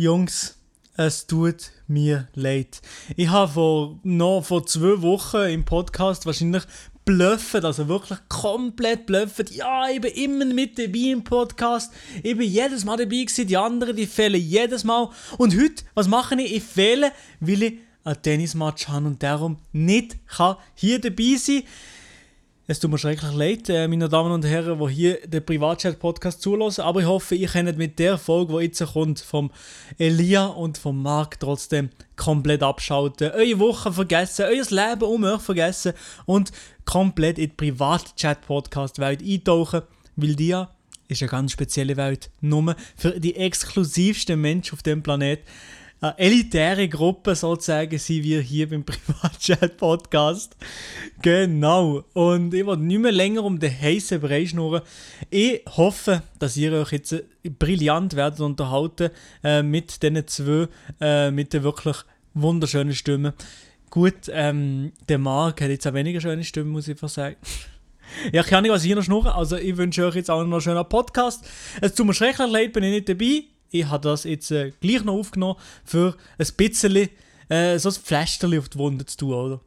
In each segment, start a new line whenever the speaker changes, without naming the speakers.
Jungs, es tut mir leid. Ich habe vor, noch vor zwei Wochen im Podcast wahrscheinlich bluffen, also wirklich komplett bluffen. Ja, ich bin immer mit dabei im Podcast. Ich bin jedes Mal dabei gewesen, die anderen, die fehlen jedes Mal. Und heute, was mache ich? Ich fehle, weil ich ein Tennismatch habe und darum nicht kann hier dabei sein es tut mir schrecklich leid, äh, meine Damen und Herren, die hier den Privatchat-Podcast zulassen, aber ich hoffe, ihr könnt mit der Folge, die jetzt kommt, vom Elia und vom Marc trotzdem komplett abschalten, eure Woche vergessen, euer Leben um euch vergessen und komplett in die Privatchat-Podcast-Welt eintauchen, weil die ist eine ganz spezielle Welt, nur für die exklusivsten Menschen auf dem Planeten eine elitäre Gruppe sozusagen sind wir hier beim Privatchat-Podcast. Genau. Und ich will nicht mehr länger um den heißen Brei schnurren. Ich hoffe, dass ihr euch jetzt brillant werdet unterhalten äh, mit diesen zwei, äh, mit den wirklich wunderschönen Stimmen. Gut, ähm, der Marc hat jetzt auch weniger schöne Stimmen, muss ich sagen. Ja, ich kann nicht, was hier noch schnurren. Also, ich wünsche euch jetzt auch noch einen schönen Podcast. Es tut mir schrecklich leid, bin ich nicht dabei ich habe das jetzt äh, gleich noch aufgenommen, für ein bisschen äh, so ein Pflasterchen auf die Wunde zu tun, oder?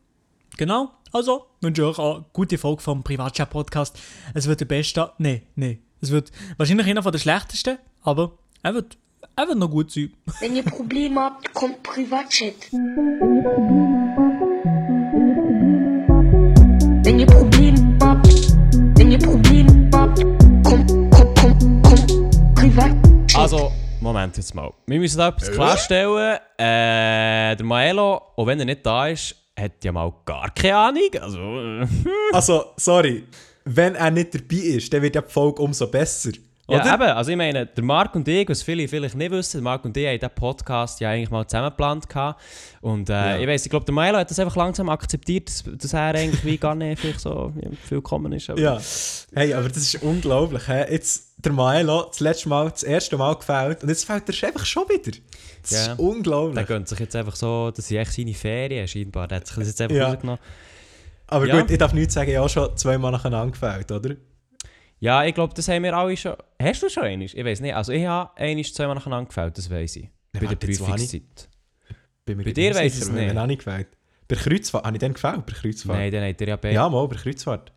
Genau, also wünsche ich euch eine gute Folge vom Privatchat-Podcast. Es wird der beste, nee, nee, es wird wahrscheinlich einer von der schlechtesten, aber er wird, er wird noch gut sein.
Wenn ihr Probleme habt, kommt Privatchat. Wenn ihr Probleme habt, wenn ihr Probleme habt, kommt, kommt, kommt, kommt Privatchat.
Also, Moment jetzt mal. Wir müssen da etwas klarstellen. Äh, der Maelo, auch wenn er nicht da ist, hat ja mal gar keine Ahnung. Also, äh,
Also, sorry. Wenn er nicht dabei ist, dann wird ja die Folge umso besser. Oder?
ja, eben. Also ich meine, der Marc und ich, was viele vielleicht nicht wissen, Marc und ich haben diesen Podcast ja eigentlich mal zusammen geplant. Und äh,
Ja.
ich weiß, ich glaube, der Maelo hat das einfach langsam akzeptiert, dass, dass er eigentlich wie gar nicht vielleicht so viel gekommen ist. Aber
Ja. Hey, aber das ist unglaublich. Hä? Jetzt der Maelo das letzte Mal, das erste Mal gefällt und jetzt fällt er einfach schon wieder. Das
Ja.
ist unglaublich.
Der gönnt sich jetzt einfach so, das sind echt seine Ferien scheinbar. Der hat sich das jetzt einfach
Ja.
rausgenommen.
Aber
Ja.
gut, ich darf nicht sagen, ich habe schon zweimal nacheinander gefällt, oder?
Ja, ich glaube, das haben wir alle schon. Hast du schon einmal? Ich weiß nicht. Also ich habe einmal zweimal nacheinander gefällt, das weiß ich. Bei der
habe ich-
Prüfungszeit. Bei
nicht
dir weiss
sicher,
es nicht.
Wenn auch nicht gefällt. Bei der Kreuzfahrt, habe ich den gefällt? Bei der Kreuzfahrt?
Nein, dann hat er ja beide.
Ja, mal, bei Kreuzfahrt.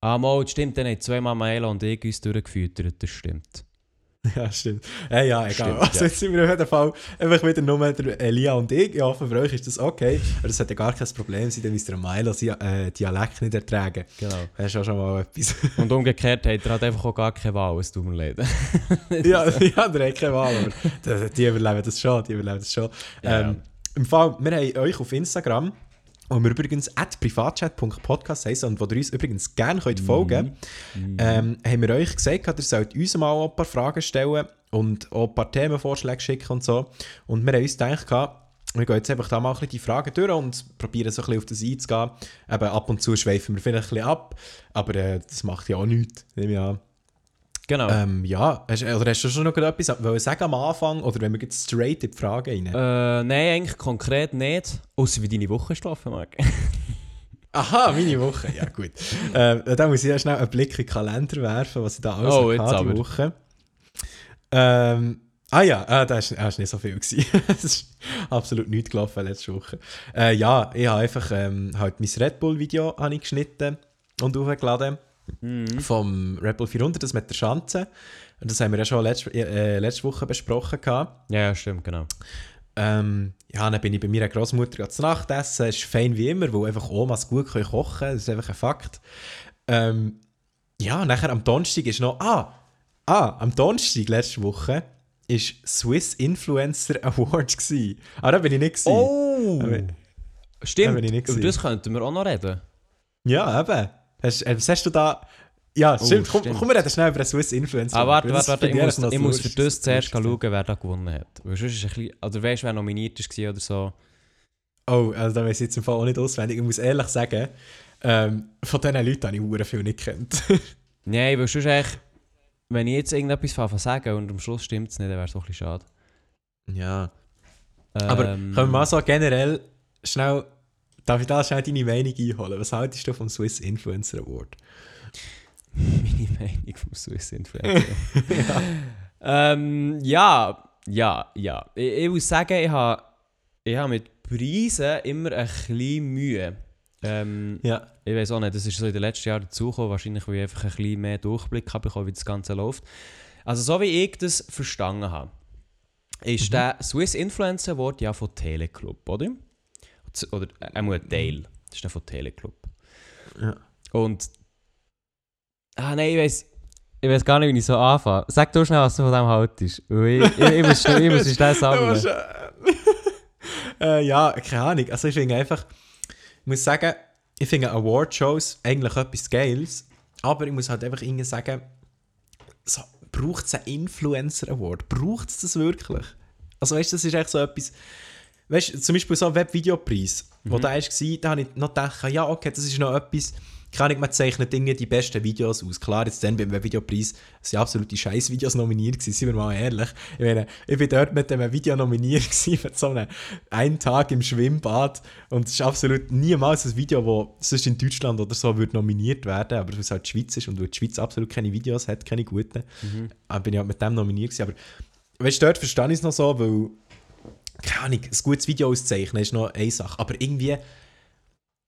Ah, mal, das stimmt, dann haben zweimal Maela und ich uns durchgefüttert, das stimmt.
Ja, stimmt. Hey, ja, egal.
Stimmt,
also
ja.
jetzt sind wir auf jeden Fall einfach wieder nur der Elia und ich. Ich hoffe, für euch ist das okay. Aber das sollte gar kein Problem sein, dann müsst ihr Milo sein äh, Dialekt nicht ertragen.
Genau.
Das ist auch schon mal etwas.
Und umgekehrt hat er halt einfach auch gar keine Wahl, es tut mir leid.
ja, ja, der hat keine Wahl, aber die, die überleben das schon, die überleben das schon.
Ja,
ähm, Im Fall, wir haben euch auf Instagram, wo wir übrigens at privatchat.podcast heißen und wo ihr uns übrigens gerne könnt folgen
Mhm.
ähm, haben wir euch gesagt, ihr sollt uns mal ein paar Fragen stellen und auch ein paar Themenvorschläge schicken und so. Und wir haben uns gedacht, wir gehen jetzt einfach da mal ein bisschen die Fragen durch und probieren so ein bisschen auf das einzugehen. Eben ab und zu schweifen wir vielleicht ein bisschen ab, aber äh, das macht ja auch nichts, nehme ich an.
Genau.
Ähm, ja, hast, oder hast du schon noch etwas sagen am Anfang oder wenn wir jetzt straight in die Frage rein?
Äh, nein, eigentlich konkret nicht. Außer wie deine Woche ist gelaufen, Marc.
Aha, meine Woche, ja gut. äh, da muss ich ja schnell einen Blick in den Kalender werfen, was ich da alles
Oh,
hatte die. Woche. Ähm, ah ja, ah, da war nicht so viel. Es ist absolut nichts gelaufen letzte Woche. Äh, ja, ich habe einfach ähm, halt mein Red Bull-Video geschnitten und hochgeladen.
Mhm.
Vom Red Bull 400, das mit der Schanze. Und das haben wir ja schon letzte, äh, letzte Woche besprochen. Gehabt.
Ja, stimmt, genau.
Ähm, ja, dann bin ich bei meiner Großmutter zu Nacht essen. Es ist fein wie immer, weil einfach Omas gut können kochen können. Das ist einfach ein Fakt. Ähm, ja, nachher am Donnerstag ist noch. Ah, ah am Donnerstag letzte Woche ist Swiss Influencer Award gsi. Ah, da bin ich nicht. Gewesen.
Oh!
Aber-
Stimmt,
bin ich nicht
über
gewesen.
das könnten wir auch noch reden.
Ja, eben. Hast, äh, was hast du da? Ja, stimmt. Komm,
stimmt.
komm, wir reden schnell über den Swiss Influencer
Ah, warte, warte, warte, ich muss, ich muss für das zuerst schauen, wer da gewonnen hat. Weil sonst ist ein bisschen, oder weißt du, wer nominiert war oder so.
Oh, also da weiß ich jetzt im Fall auch nicht auswendig. Ich muss ehrlich sagen, ähm, von diesen Leuten habe ich viel nicht kennt.
Nein, weil sonst echt, wenn ich jetzt irgendetwas von sagen und am Schluss stimmt es nicht, dann wäre es auch ein bisschen schade.
ja. Aber
Ähm,
können wir mal so generell schnell, darf ich da schnell deine Meinung einholen? Was haltest du vom Swiss Influencer Award?
meine Meinung vom Swiss Influencer. ähm, ja, ja, ja. Ich, ich muss sagen, ich habe ich ha mit Preisen immer ein bisschen Mühe. Ähm,
Ja.
Ich weiß auch nicht, das ist so in den letzten Jahren dazugekommen, wahrscheinlich, weil ich einfach ein bisschen mehr Durchblick habe bekommen, wie das Ganze läuft. Also so wie ich das verstanden habe, ist der Swiss Influencer Award ja von Teleclub, oder? Oder äh, einmal ein Teil. Das ist der von Teleclub.
Ja.
Und... Ah nein, ich weiß... Ich weiß gar nicht, wie ich so anfange. Sag du schnell, was du von dem haltest. Ich, ich, ich muss ich muss schnell sammeln.
äh, ja, keine Ahnung. Also ich finde einfach, ich muss sagen, ich finde Award-Shows eigentlich etwas Geiles, aber ich muss halt einfach irgendwie sagen, so, braucht es einen Influencer-Award? Braucht es das wirklich? Also weißt du, das ist echt so etwas, weißt du, zum Beispiel so ein Webvideopreis, wo da war, da habe ich noch gedacht, ja okay, das ist noch etwas, keine Ahnung, man zeichnet Dinge die besten Videos aus. Klar, jetzt dann beim Webvideopreis sind absolute Scheiß-Videos nominiert gewesen, sind wir mal ehrlich. Ich meine, ich bin dort mit einem Video nominiert gewesen, mit so einem einen Tag im Schwimmbad und es ist absolut niemals ein Video, wo sonst in Deutschland oder so würde nominiert werden, aber weil es halt die Schweiz ist und weil die Schweiz absolut keine Videos hat, keine guten, äh, bin ich halt mit dem nominiert gewesen. Aber weißt du, dort verstehe ich es noch so, weil keine Ahnung, ein gutes Video auszeichnen ist noch eine Sache, aber irgendwie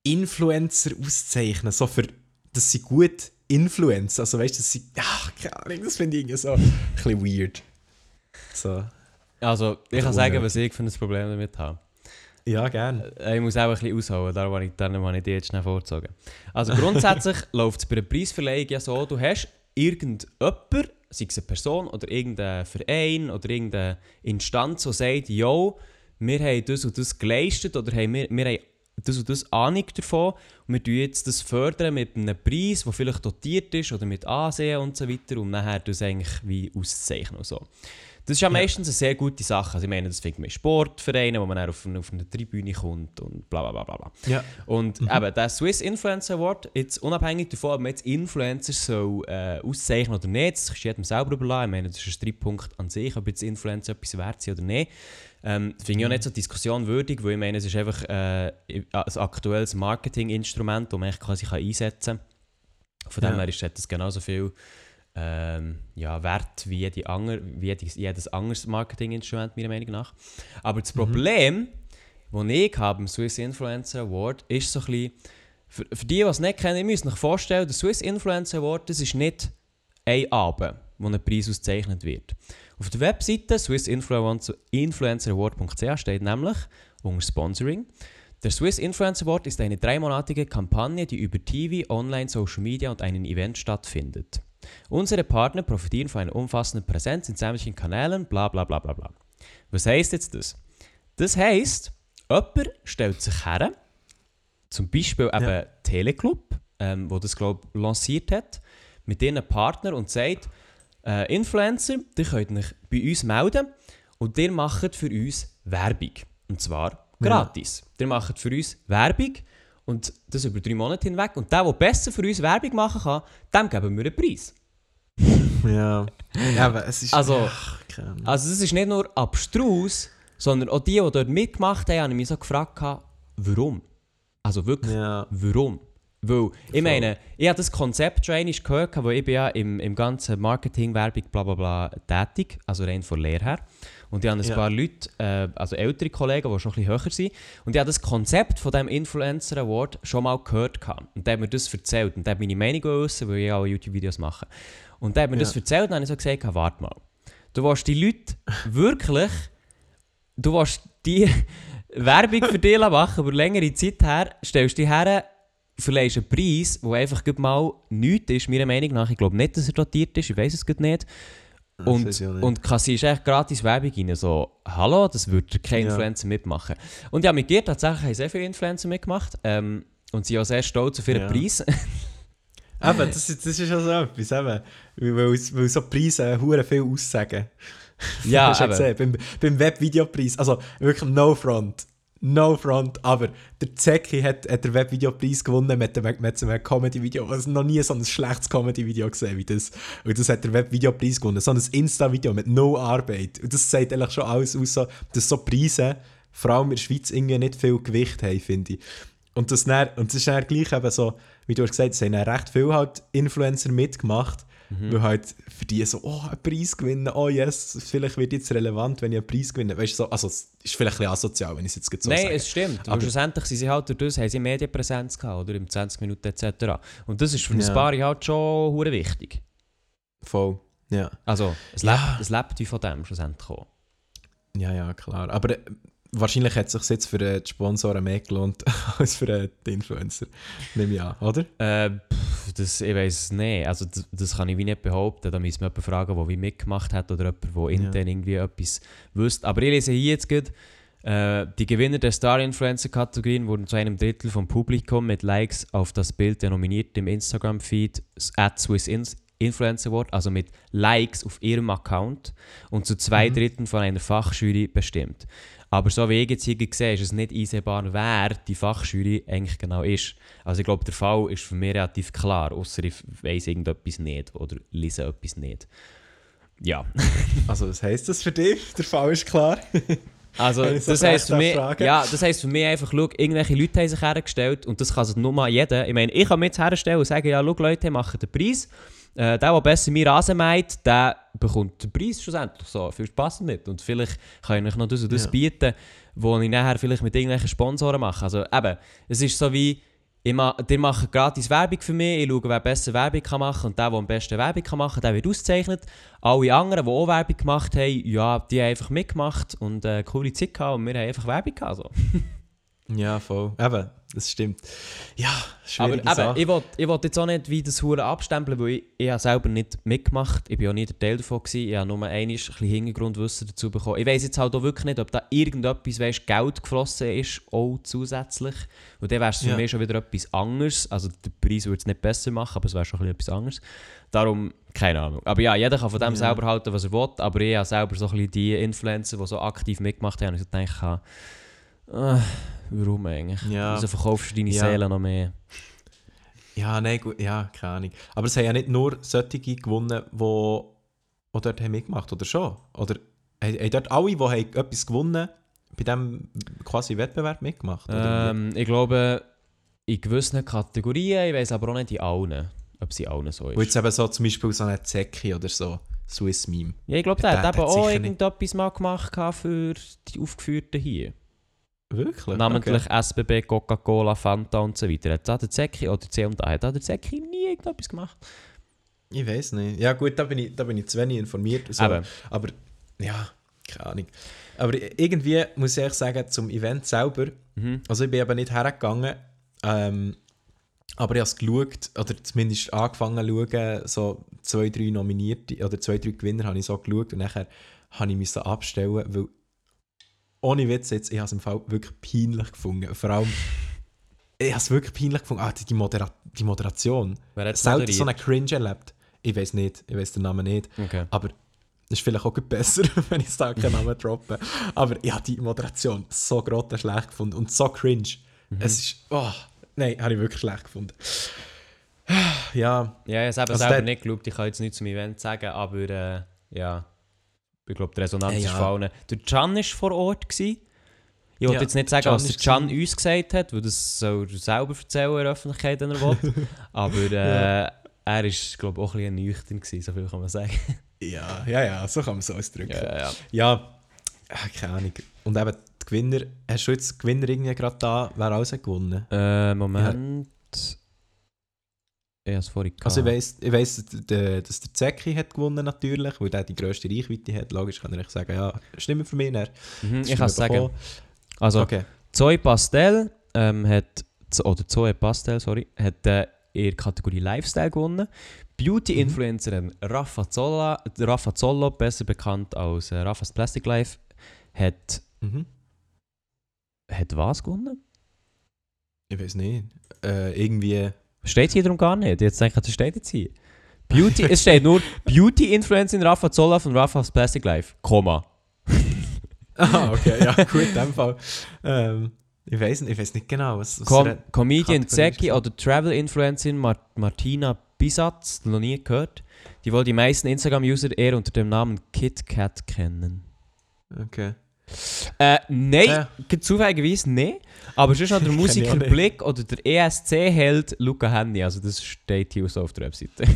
Influencer auszeichnen, so für, dass sie gut Influencer, also weißt du, dass sie, ach, keine Ahnung, das finde ich irgendwie so ein bisschen weird. So,
Also, ich kann sagen, was ich für ein Problem damit habe.
ja, gern.
Äh, Ich muss auch ein bisschen ausholen, darum habe ich, darum habe ich die jetzt schnell vorgezogen. Also grundsätzlich läuft es bei einer Preisverleihung ja so, du hast irgendjemand, sei es eine Person oder irgendein Verein oder irgendeine Instanz, die sagt, yo, wir haben das und das geleistet oder haben wir, wir haben das und das Ahnung davon und wir tun jetzt das fördern mit einem Preis, der vielleicht dotiert ist oder mit Ansehen und so weiter, um nachher das eigentlich wie auszuzeichnen und so. Das ist ja meistens eine sehr gute Sache. Also ich meine, das man in Sportvereinen, wo man dann auf, auf eine Tribüne kommt und bla bla bla bla.
Ja.
Und eben, der Swiss Influencer Award, jetzt unabhängig davon, ob man jetzt Influencer soll, äh, auszeichnen oder nicht, das ist jedem selber überlassen. Ich meine, das ist ein Streitpunkt an sich, ob jetzt Influencer etwas wert sind oder nicht. Ähm, das finde ich auch nicht so diskussionswürdig, weil ich meine, es ist einfach äh, ein aktuelles Marketinginstrument, das man quasi kann einsetzen kann. Von dem
Ja.
her ist das genauso viel ähm, ja, wert wie, jede ander, wie jedes, jedes anderes Marketinginstrument, meiner Meinung nach. Aber das Problem, das ich habe im Swiss Influencer Award, ist so ein bisschen, für, für die, die es nicht kennen, ihr müsst euch vorstellen, der Swiss Influencer Award, das ist nicht ein Abend, wo ein Preis ausgezeichnet wird. Auf der Webseite swissinfluenceraward.ch steht nämlich unter Sponsoring, der Swiss Influencer Award ist eine dreimonatige Kampagne, die über TV, Online, Social Media und einem Event stattfindet. Unsere Partner profitieren von einer umfassenden Präsenz in sämtlichen Kanälen, bla bla bla bla bla. Was heisst jetzt das? Das heisst, jemand stellt sich her, zum Beispiel eben
Ja.
Teleclub, ähm, wo das glaube ich lanciert hat, mit ihren Partner und sagt, äh, Influencer, die könnt euch bei uns melden und ihr macht für uns Werbung. Und zwar gratis. Ihr macht für uns Werbung und das über drei Monate hinweg. Und der, der besser für uns Werbung machen kann, dem geben wir einen Preis.
Ja. ja, aber es ist...
Also-
Ach.
Also es ist nicht nur abstrus, sondern auch die, die dort mitgemacht haben, haben mich so gefragt, warum? Also wirklich,
Ja.
warum? Weil, ich meine, ich habe das Konzept schon gehört, wo ich bin ja im, im ganzen Marketing, Werbung, bla bla bla tätig, also rein von Lehre her. Und ich habe ein
Ja.
paar Leute, äh, also ältere Kollegen, die schon ein bisschen höher sind. Und ich habe das Konzept von diesem Influencer Award schon mal gehört. gehabt. Und der hat mir das erzählt. Und der hat meine Meinung geäußert, weil ich auch YouTube-Videos mache. Und der hat mir
Ja.
das erzählt und dann habe ich so gesagt, "Ah, warte mal. Du willst die Leute wirklich, du willst die Werbung für dich machen, über längere Zeit her, stellst dich her, verleihst einen Preis, der einfach mal nichts ist, meiner Meinung nach. Ich glaube nicht, dass er dotiert ist, ich weiß es nicht.
Das
Und,
ich auch nicht.
und kassierst echt gratis Werbung rein. So, hallo, das würde kein
Ja.
Influencer mitmachen. Und ja, mit dir tatsächlich haben sehr viele Influencer mitgemacht. Ähm, und sind auch sehr stolz auf ihren
Ja.
Preis.
Eben, das, ist- das ist ja so etwas, eben. Weil, weil, so Preise hure viel aussagen.
ja, eben.
gesehen, beim, beim Webvideopreis. Also wirklich no front. No front. Aber der Zeki hat, hat den Webvideopreis gewonnen mit, dem, mit so einem Comedy-Video. Also noch nie so ein schlechtes Comedy-Video gesehen wie das. Und das hat der Webvideopreis gewonnen. So ein Insta-Video mit no Arbeit. Und das sagt eigentlich schon alles aus, so, dass so Preise, vor allem in der Schweiz, irgendwie nicht viel Gewicht haben, finde ich. Und das, dann, und das ist dann gleich eben so, wie du hast gesagt, es haben recht viele halt Influencer mitgemacht.
Mhm.
Weil halt für die so, oh, einen Preis gewinnen, oh yes, vielleicht wird jetzt relevant, wenn ich einen Preis gewinne. Weißt du, so, also es ist vielleicht ein bisschen asozial, wenn ich es jetzt so
Nein,
sage.
es stimmt. Aber schlussendlich sind sie halt durch das, haben sie Medienpräsenz gehabt, oder? Im 20 Minuten etc. Und das ist für ein
Ja.
Paar halt schon hure wichtig.
Voll, ja.
Also, es,
Ja.
lebt, es lebt wie von dem schlussendlich auch.
Ja, ja, klar. Aber äh, wahrscheinlich hat es sich jetzt für äh, die Sponsoren mehr gelohnt als für äh, die Influencer. Nehme ich an, oder?
Äh, pff, das, ich weiß es nicht. Also, das, das kann ich wie nicht behaupten. Da müssen wir jemanden fragen, der wie mitgemacht hat oder jemand, der intern irgendwie etwas wüsste. Aber ich lese hier jetzt gerade, äh, die Gewinner der Star-Influencer-Kategorien wurden zu einem Drittel vom Publikum mit Likes auf das Bild der Nominierten im Instagram-Feed at Swiss Influencer Award, also mit Likes auf ihrem Account und zu zwei
Mhm.
Dritteln von einer Fachjury bestimmt. Aber so wie ich jetzt hier sehe, ist es nicht einsehbar, wer die Fachjury eigentlich genau ist. Also ich glaube, der Fall ist für mich relativ klar, außer ich weiss irgendetwas nicht oder lese etwas nicht. Ja,
Also, was heisst das für dich? Der Fall ist klar.
also
so
das heisst, für mich, ja, das heisst für mich einfach, schau, irgendwelche Leute haben sich hergestellt und das kann sich nur mal jeder. Ich meine, ich kann mich jetzt herstellen und sagen, ja, schau Leute, machen den Preis. Äh, der, der besser mir Rasen meint, der bekommt den Preis schlussendlich. So, viel Spaß damit. Und vielleicht kann ich euch noch das und das
Ja.
bieten, wo ich nachher vielleicht mit irgendwelchen Sponsoren mache. Also eben, es ist so wie, ich ma, die machen gratis Werbung für mich, ich schaue, wer besser Werbung kann machen und der, der am besten Werbung kann machen der wird ausgezeichnet. Alle anderen, die auch Werbung gemacht haben, ja, die haben einfach mitgemacht und äh, coole Zeit gehabt und wir haben einfach Werbung gehabt. So.
Ja, voll. Eben, das stimmt. Ja,
Aber
schwierige
eben,
Sache.
will, ich will jetzt auch nicht wie das Hure abstempeln, weil ich, ich habe selber nicht mitgemacht. Ich bin auch nie der Teil davon gewesen. Ich habe nur einmal ein bisschen Hintergrundwissen dazu bekommen. Ich weiß jetzt halt auch wirklich nicht, ob da irgendetwas, weißt, Geld geflossen ist, auch zusätzlich. Und dann wäre es für
Ja.
mich schon wieder etwas anderes. Also der Preis würde es nicht besser machen, aber es wäre schon ein bisschen etwas anderes. Darum, keine Ahnung. Aber ja, jeder kann von dem
Ja.
selber halten, was er will. Aber ich habe selber so ein bisschen die Influencer, die so aktiv mitgemacht haben, und ich denke, ah, warum eigentlich?
Ja.
Wieso verkaufst du deine
Ja.
Seele noch mehr?
Ja, nein, gut, ja, keine Ahnung. Aber es haben ja nicht nur solche gewonnen, die, die dort haben mitgemacht oder schon? Oder haben, dort alle, die haben etwas gewonnen bei diesem quasi Wettbewerb mitgemacht?
Ähm, ich glaube, in gewissen Kategorien, ich weiß aber auch nicht in allen, ob sie allen so ist.
jetzt eben so zum Beispiel so eine Zecki oder so, Swiss Meme.
Ja, ich glaube, der,
Der-
hat eben auch irgendetwas mal gemacht für die Aufgeführten hier.
Wirklich?
Namentlich SBB, Coca-Cola, Fanta und so weiter. Hat da der Zecki oder C und A, hat da der Zecki nie irgendetwas gemacht?
Ich weiß nicht. Ja gut, da bin ich, da bin ich zu wenig informiert. So.
Eben.
Aber ja, keine Ahnung. Aber irgendwie muss ich ehrlich sagen, zum Event selber,
Mhm.
also ich bin eben nicht hergegangen, ähm, aber ich habe es geschaut, oder zumindest angefangen zu schauen, so zwei, drei Nominierte, oder zwei, drei Gewinner habe ich so geschaut und nachher habe ich mich abstellen, weil ohne Witz jetzt, ich habe es im Fall wirklich peinlich gefunden. Vor allem, ich habe es wirklich peinlich gefunden, ah, die, die, Modera die Moderation.
Wer hat
Selten so einen Cringe erlebt. Ich weiß nicht, ich weiß den Namen nicht.
Okay.
Aber das ist vielleicht auch besser, wenn ich da keinen Namen droppe. Aber ich habe die Moderation so grottenschlecht gefunden und so cringe.
Mhm.
Es ist. Oh, nein, habe ich wirklich schlecht gefunden. Ja,
Ja, ich habe es
Also
selber nicht geschaut, ich kann jetzt nichts zum Event sagen, aber äh, ja, ich glaube, die Resonanz
Äh,
ist
ja.
vor allem. Der Can war vor Ort. Gewesen. Ich wollte
Ja,
jetzt nicht sagen,
Can
was der Can uns gesagt hat, weil das soll er selber erzählen in der Öffentlichkeit, wenn er will. aber äh, er war, glaube ich, auch ein bisschen nüchtern, gewesen, so viel kann man sagen.
ja, ja, ja, so kann man es ausdrücken.
ja, ja.
Ja, ah, keine Ahnung. Und eben die Gewinner, hast du jetzt Gewinner irgendwie gerade da, wer alles hat gewonnen?
Äh, Moment. Ich habe es vorhin gehabt.
Also ich weiss, ich weiss dass der, Zecki hat gewonnen natürlich, weil der die grösste Reichweite hat. Logisch kann ich sagen, ja, stimmt für mich nicht.
mhm, ich kann es sagen.
Also, okay.
Zoe Pastel ähm, hat, oder Zoe Pastel, sorry, hat äh, in der Kategorie Lifestyle gewonnen. Beauty-Influencerin Rafa, Zolla, Rafa Zollo, besser bekannt als äh, Raffa's Plastic Life, hat,
Mhm.
hat was gewonnen?
Ich weiß nicht. Äh, irgendwie.
Steht hier darum gar nicht. Jetzt denke ich, das steht jetzt hier. Beauty, es steht nur Beauty-Influencerin Rafa Zolla von Raffa's Plastic Life, Komma.
Ah, okay, ja, gut, in dem Fall. Ähm, ich weiß nicht, ich weiß nicht genau, was. was
Com Comedian Zeki oder Travel-Influencerin Mar Martina Bisatz, noch nie gehört. Die wohl die meisten Instagram-User eher unter dem Namen KitKat kennen.
Okay.
Äh, nein,
Ja.
zufälligerweise nein. Aber sonst noch der Musiker
nicht.
Blick oder der ESC-Held Luca Henny. Also das steht hier so auf der Webseite.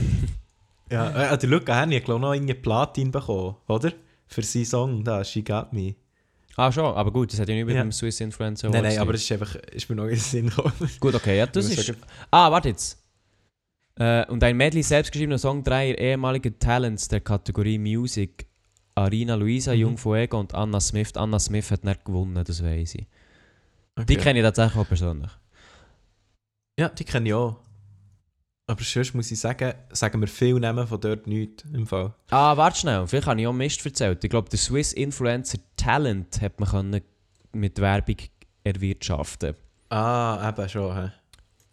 Ja, äh, der Luca Henny hat glaube ich noch irgendwie Platin bekommen, oder? Für seinen Song da, She Got Me.
Ah, schon, aber gut, das hat ja nicht mit
Ja.
dem Swiss Influencer
Nein, nein, aber das ist einfach, ist mir noch in den Sinn gekommen.
Gut, okay, ja, das ist... Ah, warte jetzt. Äh, und ein Medley selbstgeschriebener Song dreier ehemaliger Talents der Kategorie Music. Arina Luisa,
Mhm.
Jung Fuego und Anna Smith. Anna Smith hat nicht gewonnen, das weiß ich. Die
Okay.
kenne ich tatsächlich auch persönlich.
Ja, die kenne ich auch. Aber sonst muss ich sagen, sagen wir viel Namen von dort nichts im Fall.
Ah, warte schnell, vielleicht habe ich auch Mist erzählt. Ich glaube, der Swiss Influencer Talent hat man können mit Werbung erwirtschaften
Ah, eben schon. He.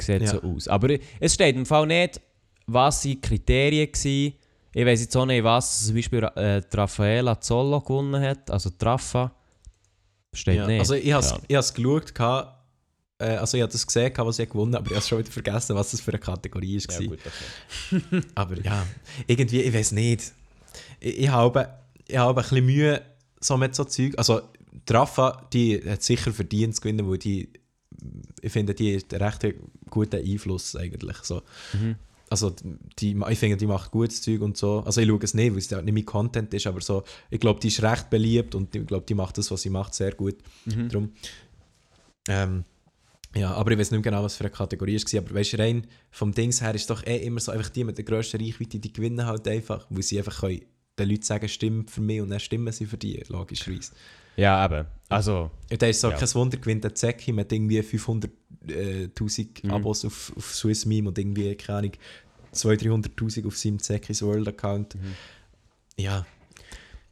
Sieht
Ja.
so aus. Aber es steht im Fall nicht, was die Kriterien waren. Ich weiß jetzt auch nicht, was zum Beispiel äh, Raffaella Zollo gewonnen hat. Also Rafa. Steht
Ja.
nicht.
Also ich habe es
Ja.
geschaut, gehabt, äh, also ich habe das gesehen, gehabt, was ich gewonnen habe, aber ich habe schon wieder vergessen, was das für eine Kategorie war.
Ja, gut, okay.
Aber ja, irgendwie, ich weiß nicht. Ich, ich, habe, ich habe ein bisschen Mühe so mit so Zeug. Also, Rafa, die hat sicher verdient zu gewinnen, weil die, ich finde, die hat einen recht guten Einfluss eigentlich. So.
Mhm.
Also, die, ich finde, die macht gutes Zeug und so. Also, ich schaue es nicht, weil es ja nicht mein Content ist, aber so, ich glaube, die ist recht beliebt und ich glaube, die macht das, was sie macht, sehr gut.
Mhm.
Drum. Ähm, ja, aber ich weiß nicht mehr genau, was für eine Kategorie es war. Aber weißt du, rein vom Dings her ist doch eh immer so, einfach die mit der grössten Reichweite, die gewinnen halt einfach, weil sie einfach können den Leuten sagen, stimmt für mich und dann stimmen sie für die, logischerweise.
Ja, eben. Also,
Und da ist so
Ja.
kein Wunder, gewinnt der Zeki mit irgendwie 500'000
Mhm.
Abos auf, auf Swiss Meme und irgendwie, keine Ahnung, 200'000, 300'000 auf seinem Zekis World Account.
Mhm.
Ja,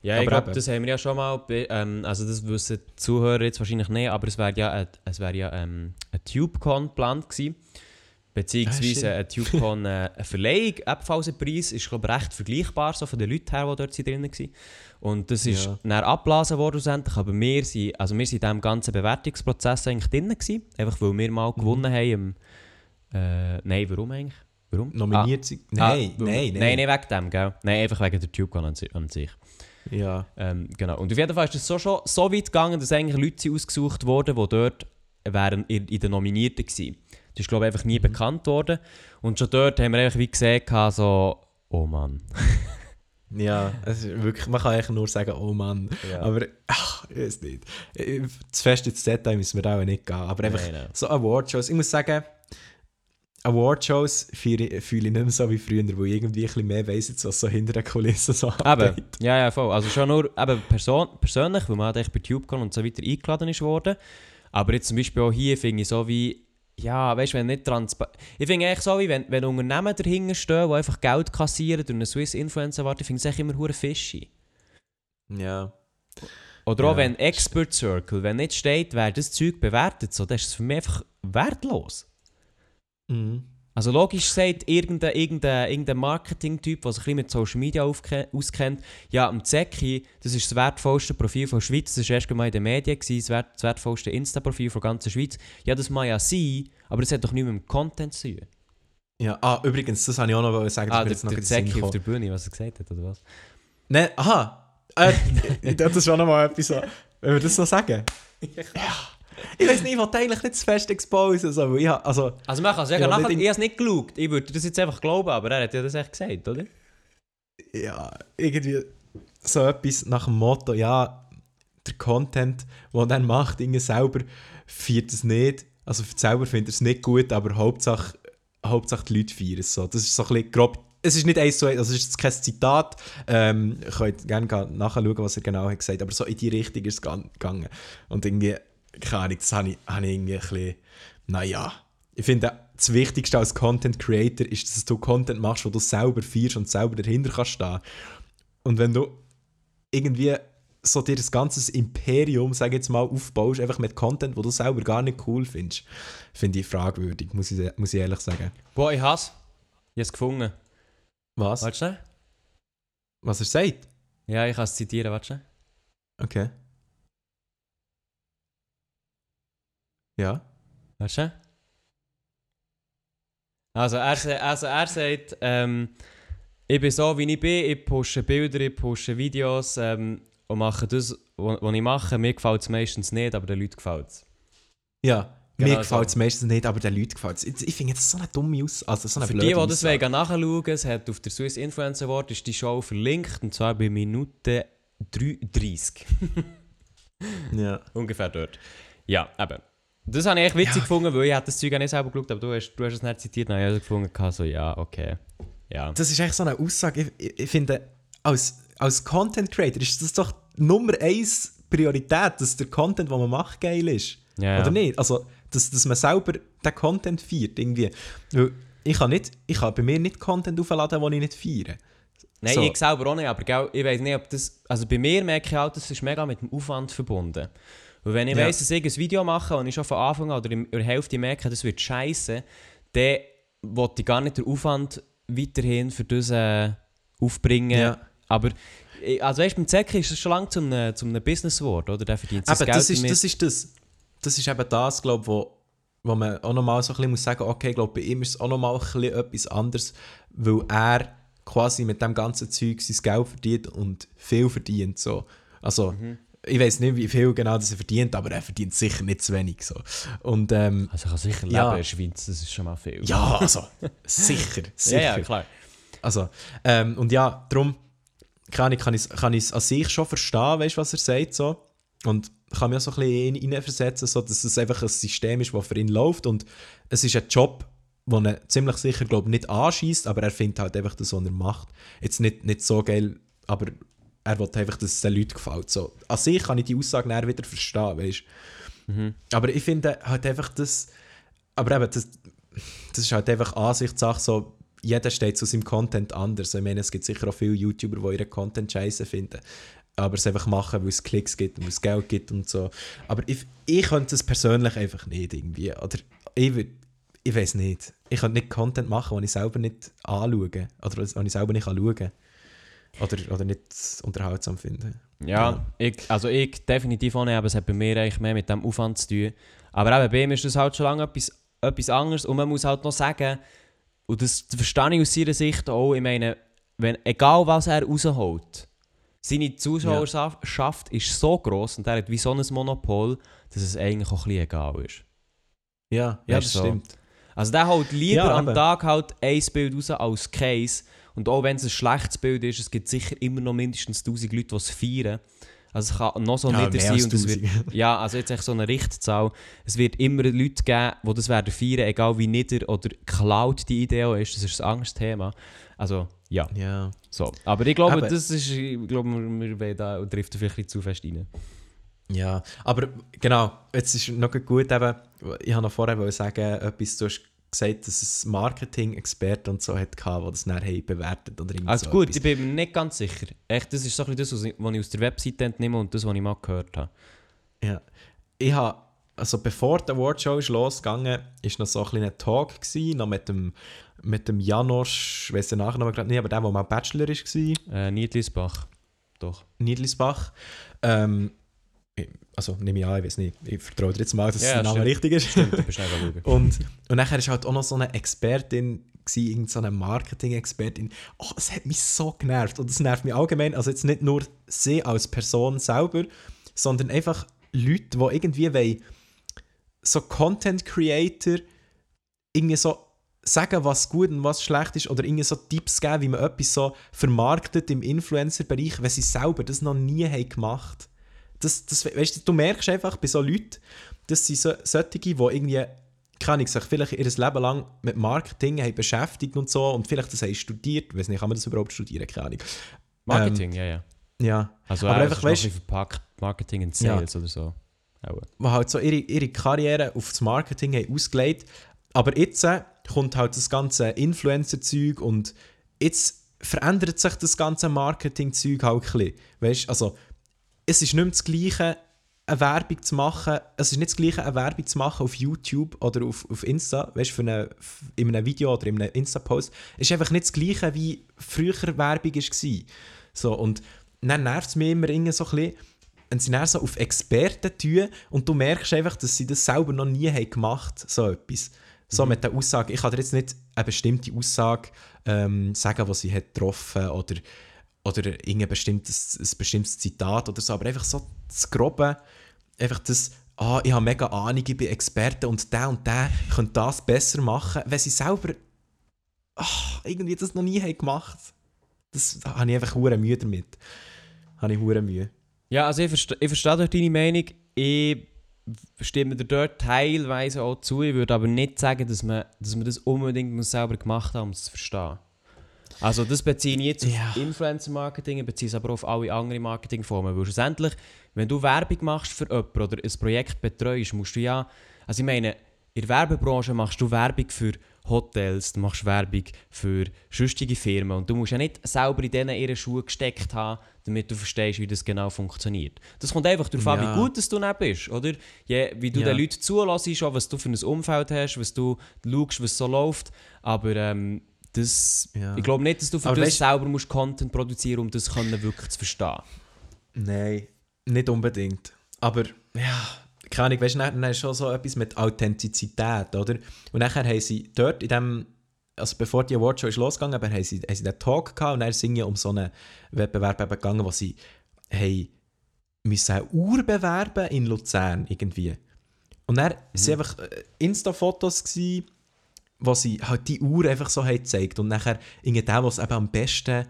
Ja, ich
Aber
glaube,
eben.
das haben wir ja schon mal. Ähm, also, das wissen die Zuhörer jetzt wahrscheinlich nicht, aber es wäre ja, es wär ja ähm, ein TubeCon geplant gewesen. Beziehungsweise
Ah,
ein TubeCon äh, eine Verleihung, ebenfalls ein Preis, ist glaube recht vergleichbar so von den Leuten her, die dort drin waren. Und das ist
Ja.
dann abgeblasen worden schlussendlich, aber wir sind, also wir sind in diesem ganzen Bewertungsprozess eigentlich drin gewesen, einfach weil wir
Mhm.
mal gewonnen haben. Im, äh, nein, warum eigentlich? Warum?
nominiert.
Ah,
Nein,
ah,
nein, nein.
Nein, nicht wegen dem, gell? Nein, einfach wegen der TubeCon an an sich.
Ja.
Ähm, genau. Und auf jeden Fall ist es so schon so weit gegangen, dass eigentlich Leute ausgesucht wurden, die dort wären in, in den Nominierten waren. Das ist, glaube ich, einfach nie bekannt worden. Und schon dort haben wir einfach wie gesehen, so, oh Mann.
Ja, es ist wirklich, man kann eigentlich nur sagen, oh Mann.
Ja.
Aber, ach, ich weiß nicht. Ich- Zu fest ins Detail müssen wir auch nicht gehen. Aber einfach
Nein, nein.
so Awardshows. Ich muss sagen, Awardshows fühle ich, nicht mehr so wie früher, wo ich irgendwie ein bisschen mehr weiss, jetzt, was so hinter den Kulissen so abgeht.
ja, ja, voll. Also schon nur eben Person, persönlich, weil man halt echt bei TubeCon und so weiter eingeladen ist worden. Aber jetzt zum Beispiel auch hier finde ich so wie, ja, weißt du, wenn nicht transparent. Ich finde eigentlich so wie, wenn, wenn Unternehmen dahinter stehen, die einfach Geld kassieren durch einen Swiss Influencer Award, ich finde es echt immer hure fishy.
Ja.
Oder auch
Ja.
wenn Expert Circle, wenn nicht steht, wer das Zeug bewertet, so, dann ist es für mich einfach wertlos.
Mhm.
Also logisch sagt irgendein, irgendein, irgendein Marketing-Typ, der sich ein bisschen mit Social Media aufke- auskennt, ja, am Zecki, das ist das wertvollste Profil von der Schweiz, das war erst mal in den Medien, gewesen, das, wert, das wertvollste Insta-Profil von der ganzen Schweiz. Ja, das mag ja sein, aber das hat doch nichts mit dem Content zu tun.
Ja, ah, übrigens, das habe ich auch noch sagen. dass
Ah, der,
jetzt noch
der Zecki auf der Bühne, was er gesagt hat, oder was?
Nein, aha. Äh, ich darf das schon noch mal etwas so. Wenn wir das so sagen. ja. Ich weiß nicht, ich wollte eigentlich nicht zu fest exposen. So, ich, hab- also,
Also man kann sagen,
Ja,
nachher, ich habe es nicht geschaut, ich würde das jetzt einfach glauben, aber er hat ja das echt gesagt, oder?
ja, irgendwie so etwas nach dem Motto, ja, der Content, den er dann macht, irgendwie selber, feiert es nicht. Also selber findet er es nicht gut, aber Hauptsache, Hauptsache die Leute feiern es so. Das ist so ein bisschen grob. Es ist nicht eins zu eins, also es ist kein Zitat. Ähm, ihr könnt gerne nachschauen, was er genau hat gesagt aber so in die Richtung ist es gan- gegangen. Und irgendwie, keine Ahnung, das habe ich, habe ich irgendwie ein bisschen, naja. Ich finde, das Wichtigste als Content Creator ist, dass du Content machst, wo du selber feierst und selber dahinter kannst stehen. Und wenn du irgendwie so dir das ganze Imperium, sag ich jetzt mal, aufbaust, einfach mit Content, wo du selber gar nicht cool findest, finde ich fragwürdig, muss ich, muss ich ehrlich sagen.
Boah, ich hasse. Ich habe es gefunden.
Was?
Warte schnell.
Was er sagt?
Ja, ich kann es zitieren, warte schnell.
Okay. Ja.
Warte schnell. Also er, also er sagt, ähm, ich bin so wie ich bin, ich pushe Bilder, ich pushe Videos ähm, und mache das, was ich mache. Mir gefällt es meistens nicht, aber den Leuten gefällt es.
Ja. Mir
Genau
gefällt es
so.
meistens nicht, aber den Leuten gefällt es. Ich, ich finde das so eine dumme Aus... Also so eine
Für die, die das wollen, nachschauen es hat auf der Swiss Influencer Award ist die Show verlinkt, und zwar bei Minute 33.
Ja.
Ungefähr dort. Ja, eben. Das habe ich echt witzig
Ja.
gefunden, weil ich hätte das Zeug auch nicht selber geschaut, aber du hast, du hast es nicht zitiert, dann habe ich also gefunden, so, ja, okay. Ja.
Das ist echt so eine Aussage. Ich, ich, ich finde, als, als Content Creator ist das doch Nummer eins Priorität, dass der Content, den man macht, geil ist.
Ja.
Oder nicht? Also, dass, dass man selber den Content feiert, irgendwie. Weil ich kann, nicht, ich kann bei mir nicht Content aufladen, den ich nicht feiere.
Nein,
So.
ich selber auch nicht, aber ich weiß nicht, ob das. Also bei mir merke ich halt, das ist mega mit dem Aufwand verbunden. Und wenn ich
Ja.
weiss, dass ich ein Video mache und ich schon von Anfang an oder in der Hälfte merke, das wird scheiße, dann will ich gar nicht den Aufwand weiterhin für das äh, aufbringen.
Ja.
Aber, ich- also weißt beim Zecki ist es schon lange zum, äh, zum einem Business geworden, oder? Der verdient sein
Aber
Geld
das ist,
damit.
das ist das. Das ist eben das, glaube wo, wo man auch nochmal so ein bisschen muss sagen, okay, ich glaube, bei ihm ist es auch nochmal ein bisschen etwas anderes, weil er quasi mit dem ganzen Zeug sein Geld verdient und viel verdient. So. Also,
Mhm.
Ich weiß nicht, wie viel genau das er verdient, aber er verdient sicher nicht zu wenig. So. Und ähm,
also ich kann sicher
Ja.
leben in der Schweiz, das ist schon mal viel.
ja, also, sicher, sicher.
ja, ja, klar.
Also, ähm, und ja, darum kann ich, kann ich, kann es an sich schon verstehen, weißt, was er sagt. So. Und kann mich auch so ein bisschen in- hineinversetzen, so, dass es einfach ein System ist, das für ihn läuft. Und es ist ein Job, den er ziemlich sicher glaub, nicht anschießt, aber er findet halt einfach das, was er macht. Jetzt nicht, nicht so geil, aber er will einfach, dass es den Leuten gefällt. So. An sich kann ich die Aussage dann wieder verstehen, weißt Aber ich finde halt einfach das. Aber eben, das, das ist halt einfach Ansichtssache, so, jeder steht zu seinem Content anders. Ich meine, es gibt sicher auch viele YouTuber, die ihren Content scheiße finden. Aber es einfach machen, weil es Klicks gibt und weil es Geld gibt und so. Aber ich, ich könnte es persönlich einfach nicht irgendwie. Oder ich, würd- ich weiß nicht. Ich könnte nicht Content machen, den ich selber nicht anschaue. Oder den ich selber nicht anschauen kann. Oder, oder nicht unterhaltsam finde.
Ja, Ich, also ich definitiv auch nicht, aber es hat bei mir eigentlich mehr mit dem Aufwand zu tun. Aber eben bei ihm ist das halt schon lange etwas, etwas anderes und man muss halt noch sagen, und das verstehe ich aus seiner Sicht auch, ich meine, wenn, egal was er rausholt, seine Zuschauerschaft ist so groß und er hat wie so ein Monopol, dass es eigentlich auch ein bisschen egal ist.
Ja, ja
Weißt
das
so.
stimmt.
Also der holt lieber
Ja,
am. Tag halt ein Bild raus als Case. Und auch wenn es ein schlechtes Bild ist, es gibt sicher immer noch mindestens 1000 Leute, die es feiern. Also es kann noch so
Ja,
nieder sein. Und es wird,
1000.
ja, also jetzt echt so eine Richtzahl. Es wird immer Leute geben, die das werden feiern, egal wie nieder oder Cloud die Idee ist. Das ist ein anderes Thema. Also, ja,
Ja.
so. Aber ich glaube,
Eben.
das ist, ich glaube, wir, wir da trifft vielleicht ein bisschen zu fest rein.
Ja, aber genau, jetzt ist noch gut eben, ich habe noch vorher sagen, etwas, du hast gesagt, dass es Marketing-Experten und so hat, die das nachher bewertet oder irgend
Also
so
gut,
etwas.
ich bin mir nicht ganz sicher. Echt, das ist so ein bisschen das, was ich, aus der Webseite entnehme und das, was ich mal gehört habe.
Ja. Ich habe, also bevor die Awardshow ist losgegangen, ist noch so ein kleiner Talk gewesen, noch mit dem, mit dem Janosch, ich weiß den Nachnamen gerade nicht, aber der, der mal Bachelor ist, war,
Äh, Niedlisbach. Doch.
Niedlisbach. Ähm, also nehme ich an, ich weiß nicht, ich vertraue dir jetzt mal, dass
Ja,
der Name
stimmt.
richtig ist.
Stimmt.
Und, und nachher ist halt auch noch so eine Expertin, gewesen, irgend so eine Marketing-Expertin. Oh, es hat mich so genervt. Und es nervt mich allgemein. Also jetzt nicht nur sie als Person selber, sondern einfach Leute, die irgendwie wollen, so Content-Creator irgendwie so sagen, was gut und was schlecht ist oder irgendwie so Tipps geben, wie man etwas so vermarktet im Influencer-Bereich, wenn sie selber das noch nie haben gemacht das, das, weißt du, merkst einfach bei so Leuten, dass sie so, solche, die irgendwie, kann ich sich vielleicht ihr Leben lang mit Marketing haben beschäftigt und so und vielleicht das haben studiert, weiß nicht, kann man das überhaupt studieren, keine Ahnung.
Marketing, ja, ja.
Ja,
Also
aber einfach, weißt
verpackt Marketing und Sales oder so. Auch.
die halt so ihre, ihre Karriere auf das Marketing haben ausgelegt. Aber jetzt äh, kommt halt das ganze Influencer-Zeug und jetzt verändert sich das ganze Marketing-Zeug halt ein bisschen. Weißt also es ist nicht mehr das Gleiche, eine Werbung zu machen. Es ist nicht das Gleiche, eine Werbung zu machen auf YouTube oder auf, auf Insta, weißt eine, in einem Video oder in einem Insta-Post. Es ist einfach nicht das Gleiche, wie früher Werbung war. So, und dann nervt es mich immer irgendwie so ein bisschen, wenn sie dann so auf Experten tun und du merkst einfach, dass sie das selber noch nie haben gemacht haben, so etwas. So mit der Aussage, ich kann dir jetzt nicht eine bestimmte Aussage ähm, sagen, was sie hat getroffen oder, oder irgendein bestimmtes, ein bestimmtes Zitat oder so, aber einfach so das Grobe, einfach das, ah, ich habe mega Ahnung, ich bin Experte und der und der könnte das besser machen, wenn sie selber ah, irgendwie das noch nie haben gemacht Das da habe ich einfach hure Mühe damit. Habe ich hure Mühe.
Ja, also ich, verste ich verstehe doch deine Meinung. Ich stimme dir dort teilweise auch zu. Ich würde aber nicht sagen, dass man, dass man das unbedingt selber gemacht haben, um es zu verstehen. Also das beziehe ich jetzt
Ja.
auf Influencer-Marketing, ich beziehe es aber auf alle anderen Marketingformen. Weil schlussendlich, wenn du Werbung machst für jemanden oder ein Projekt betreust, musst du ja... Also ich meine, in der Werbebranche machst du Werbung für Hotels, du machst Werbung für sonstige Firmen und du musst ja nicht selber in denen ihre Schuhe gesteckt haben, damit du verstehst, wie das genau funktioniert. Das kommt einfach darauf an,
Ja.
wie gut dass du nicht bist, oder? Je, wie du
Ja.
den Leuten zulässt, auch was du für ein Umfeld hast, was du schaust, was so läuft. Aber ähm, das,
Ja.
ich glaube nicht, dass du für
Aber
das selber musst Content produzieren um das können wirklich zu verstehen.
Nein, nicht unbedingt. Aber ja, keine Ahnung, weißt du, dann, dann ist schon so etwas mit Authentizität, oder? Und nachher haben sie dort in dem, also bevor die Awardshow ist losgegangen, aber haben sie, haben sie den Talk gehabt und dann sind sie um so einen Wettbewerb eben gegangen, wo sie haben müssen Uhr bewerben in Luzern irgendwie. Und dann waren einfach äh, Insta-Fotos gsi, wo sie halt die Uhr einfach so haben gezeigt und nachher irgendwie der, was eben am besten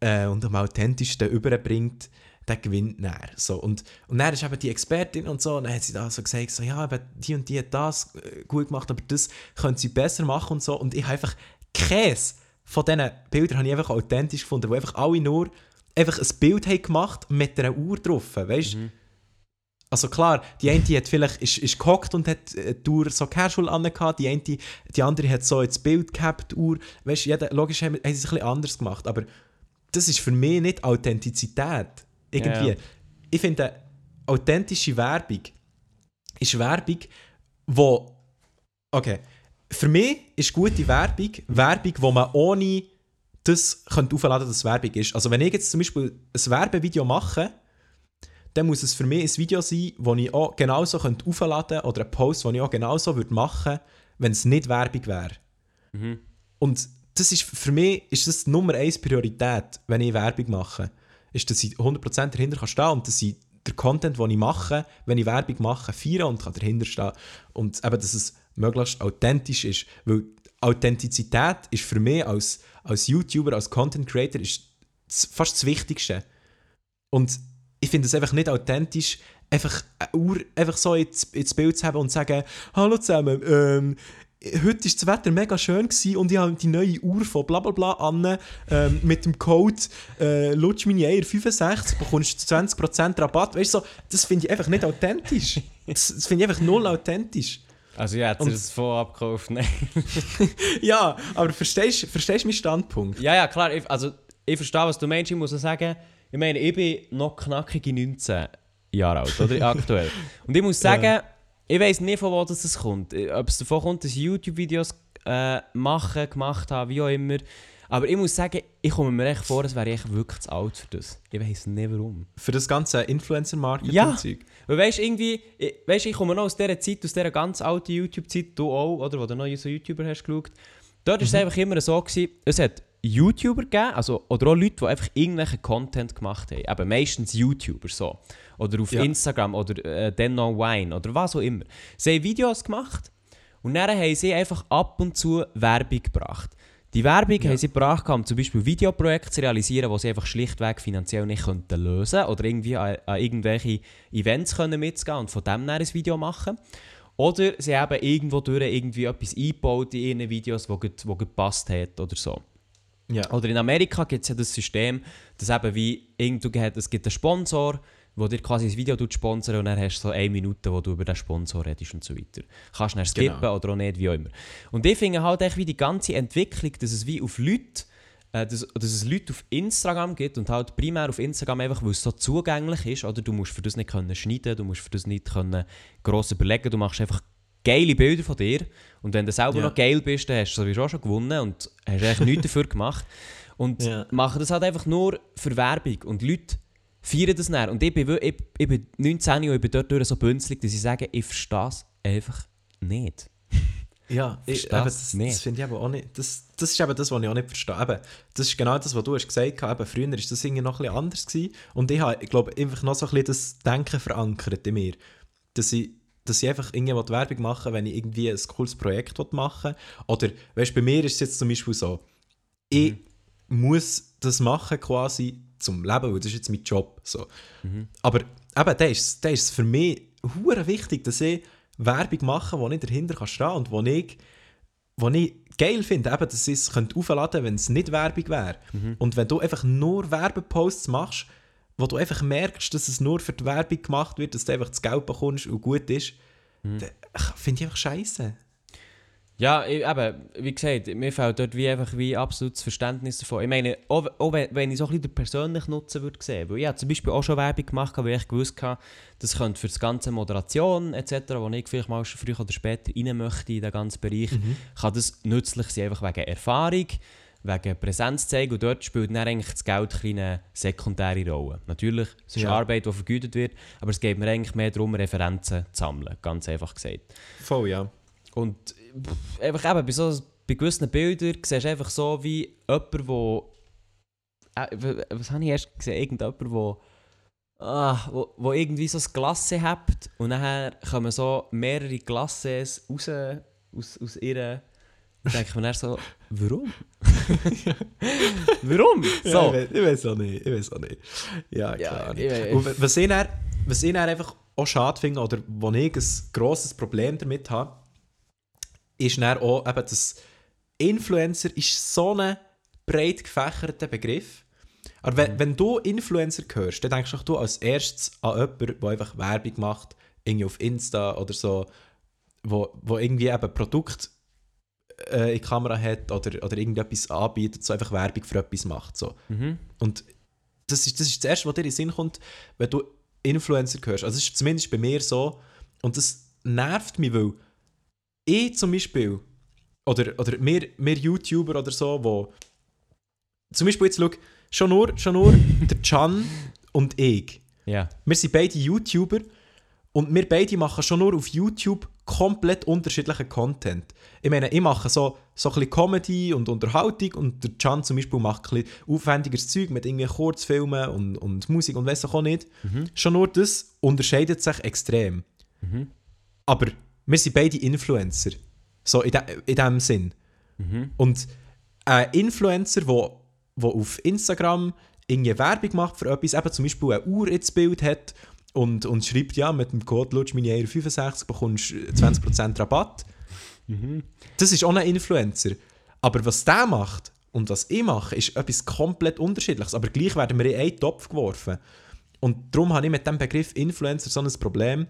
äh, und am authentischsten überbringt, der gewinnt dann. So. Und, und dann ist eben die Expertin und so, und dann hat sie da so gesagt, so, ja, eben die und die hat das äh, gut gemacht, aber das können sie besser machen und so. Und ich habe einfach Käse von diesen Bildern habe ich einfach authentisch gefunden, wo einfach alle nur einfach ein Bild haben gemacht mit einer Uhr drauf, weißt du? Also klar, die eine hat vielleicht ist, ist gehockt und hat äh, die Uhr so casual angehabt, die eine, die andere hat so ins Bild gehabt, die Uhr. Weißt du, logisch haben, haben sie es ein bisschen anders gemacht, aber das ist für mich nicht Authentizität. Irgendwie.
Ja.
Ich finde, authentische Werbung ist Werbung, wo. Okay. Für mich ist gute Werbung Werbung, wo man ohne das könnte aufladen, dass es Werbung ist. Also wenn ich jetzt zum Beispiel ein Werbevideo mache, dann muss es für mich ein Video sein, das ich auch genauso aufladen könnte oder ein Post, den ich auch genauso würde machen würde, wenn es nicht Werbung wäre. Und das ist, für mich ist das die Nummer eins Priorität, wenn ich Werbung mache. Ist, dass ich 100% dahinter kann stehen und dass ich den Content, den ich mache, wenn ich Werbung mache, feiere und kann dahinter stehen. Und eben, dass es möglichst authentisch ist. Weil Authentizität ist für mich als, als YouTuber, als Content Creator ist fast das Wichtigste. Und ich finde es einfach nicht authentisch, einfach Uhr einfach so ins, ins Bild zu haben und zu sagen, hallo zusammen, ähm, heute war das Wetter mega schön gewesen und ich habe die neue Uhr von bla bla bla an ähm, mit dem Code äh, lutsch meine Eier 65 bekommst du 20% Rabatt. Weißt du, so, das finde ich einfach nicht authentisch. Das, das finde ich einfach null authentisch.
Also ja, jetzt
Und-
ist es voll abgekauft. Nein.
Ja, aber verstehst du meinen Standpunkt?
Ja, ja, klar. Ich, also, ich verstehe, was du meinst. Ich muss sagen, ich meine, ich bin noch knackige 19 Jahre alt, oder? Aktuell. Und ich muss sagen, ich weiß nicht, von wo das kommt. Ob es davon kommt, dass ich YouTube-Videos äh, machen, gemacht habe, wie auch immer. Aber ich muss sagen, ich komme mir echt vor, als wäre ich wirklich zu alt für das. Ich weiß nicht warum.
Für das ganze
Ja.
Influencer-Marketing-Zeug.
Weil weißt irgendwie, ich, weißt, ich komme noch aus dieser Zeit, aus dieser ganz alten YouTube-Zeit, du auch, oder, wo du noch so YouTuber hast geschaut. Dort war es einfach immer so, gewesen, es hat YouTuber gegeben, also, oder auch Leute, die einfach irgendwelchen Content gemacht haben. Eben meistens YouTuber so. Oder auf
Ja.
Instagram oder äh, dann noch Wine oder was auch immer. Sie haben Videos gemacht und dann haben sie einfach ab und zu Werbung gebracht. Die Werbung haben sie gebracht, um zum Beispiel Videoprojekte zu realisieren, die sie einfach schlichtweg finanziell nicht könnten lösen oder irgendwie an, an irgendwelche Events können mitzugehen und von dem dann ein Video machen. Oder sie haben irgendwo durch irgendwie etwas eingebaut in ihren Videos, gut gepasst hat oder so.
Ja.
Oder in Amerika gibt es ja das System, dass eben wie irgendwo hat, es gibt einen Sponsor, der dir quasi ein Video sponsert und dann hast du so eine Minute, wo du über den Sponsor redest und so weiter. Kannst du dann skippen
Genau.
oder auch nicht, wie auch immer. Und ich finde halt echt wie die ganze Entwicklung, dass es wie auf Leute, äh, dass, dass es Leute auf Instagram gibt und halt primär auf Instagram einfach, weil es so zugänglich ist, oder du musst für das nicht können schneiden, du musst für das nicht können gross überlegen, du machst einfach geile Bilder von dir und wenn du selber
Ja.
noch geil bist, dann hast du sowieso schon gewonnen und hast echt nichts dafür gemacht. Und
Ja.
machen das halt einfach nur für Werbung und Leute feiern das dann. Und ich bin, ich, ich bin 19 und ich bin dort durch so bünzlig, dass ich sage, ich verstehe es einfach nicht.
Ja, ich, eben, das,
nicht.
das finde ich aber auch nicht. Das, das ist eben das, was ich auch nicht verstehe. Eben, das ist genau das, was du hast gesagt hast. Eben, früher war das irgendwie noch ein bisschen anders. Gewesen. Und ich habe, ich glaube, einfach noch so ein bisschen das Denken verankert in mir. dass ich, dass ich einfach irgendwie will Werbung machen wenn ich irgendwie ein cooles Projekt will machen Oder, weißt du, bei mir ist es jetzt zum Beispiel so, ich muss das machen quasi zum Leben, weil das ist jetzt mein Job. So. Aber eben, da ist, da ist für mich hure wichtig, dass ich Werbung mache, wo ich dahinter kann stehen und wo ich, wo ich geil finde, eben, dass ich es aufladen könnte, wenn es nicht Werbung wäre. Und wenn du einfach nur Werbeposts machst, wo du einfach merkst, dass es nur für die Werbung gemacht wird, dass du einfach das Geld bekommst und gut ist, dann finde ich einfach scheiße.
Ja, eben, wie gesagt, mir fehlt dort wie einfach wie absolutes Verständnis davon. Ich meine, auch, auch wenn, ich so ein bisschen den persönlichen Nutzen würde sehen, weil ich habe zum Beispiel auch schon Werbung gemacht, habe, weil ich gewusst habe, das könnte für das ganze Moderation etc., wo ich vielleicht mal schon früher oder später rein möchte in den ganzen Bereich, kann das nützlich sein, einfach wegen Erfahrung, wegen Präsenz zeigen und dort spielt dann eigentlich das Geld eine sekundäre Rolle. Natürlich, es ist
Ja.
Arbeit, die vergütet wird, aber es geht mir eigentlich mehr darum, Referenzen zu sammeln, ganz einfach gesagt.
Voll, ja.
Und pff, einfach eben, bei, so, bei gewissen Bildern siehst du einfach so wie jemand, wo äh, was habe ich erst gesehen? Irgendjemand, wo, ah, wo, wo irgendwie so ein Glasse hat und nachher kommen so mehrere Glasses raus aus, aus ihrer... Denke ich mir dann so, warum? warum?
Ja,
So.
ich, weiß, ich weiß auch nicht. Ich weiß auch nicht. Ja,
Ja,
klar.
ich weiß-
Und was ich, dann, was ich dann einfach auch schade finde, oder wo ich ein grosses Problem damit habe, ist dann auch eben, dass Influencer ist so ein breit gefächerter Begriff. Aber wenn, wenn du Influencer hörst, dann denkst du doch als erstes an jemanden, der einfach Werbung macht, irgendwie auf Insta oder so, wo, wo irgendwie eben Produkt äh, in die Kamera hat oder, oder irgendetwas anbietet, so einfach Werbung für etwas macht. So.
Mhm.
Und das ist, das ist das Erste, was dir in den Sinn kommt, wenn du Influencer hörst. Also das ist zumindest bei mir so. Und das nervt mich, weil ich zum Beispiel, oder, oder wir, wir YouTuber oder so, wo zum Beispiel jetzt schau, schon nur, schon nur der Can und ich.
Ja.
Wir sind beide YouTuber und wir beide machen schon nur auf YouTube komplett unterschiedlichen Content. Ich meine, ich mache so, so ein bisschen Comedy und Unterhaltung und der Can zum Beispiel macht ein bisschen aufwendigeres Zeug mit irgendwie Kurzfilmen und, und Musik und weiss auch nicht. Schon nur das unterscheidet sich extrem. Aber wir sind beide Influencer. So in, de, in dem Sinn. Und ein Influencer, der auf Instagram irgendwie Werbung macht für etwas, eben zum Beispiel eine Uhr ins Bild hat und, und schreibt, ja, mit dem Code LutschMini 65 bekommst du 20% Rabatt. Das ist auch ein Influencer. Aber was der macht und was ich mache, ist etwas komplett unterschiedliches. Aber gleich werden wir in einen Topf geworfen. Und darum habe ich mit dem Begriff Influencer so ein Problem.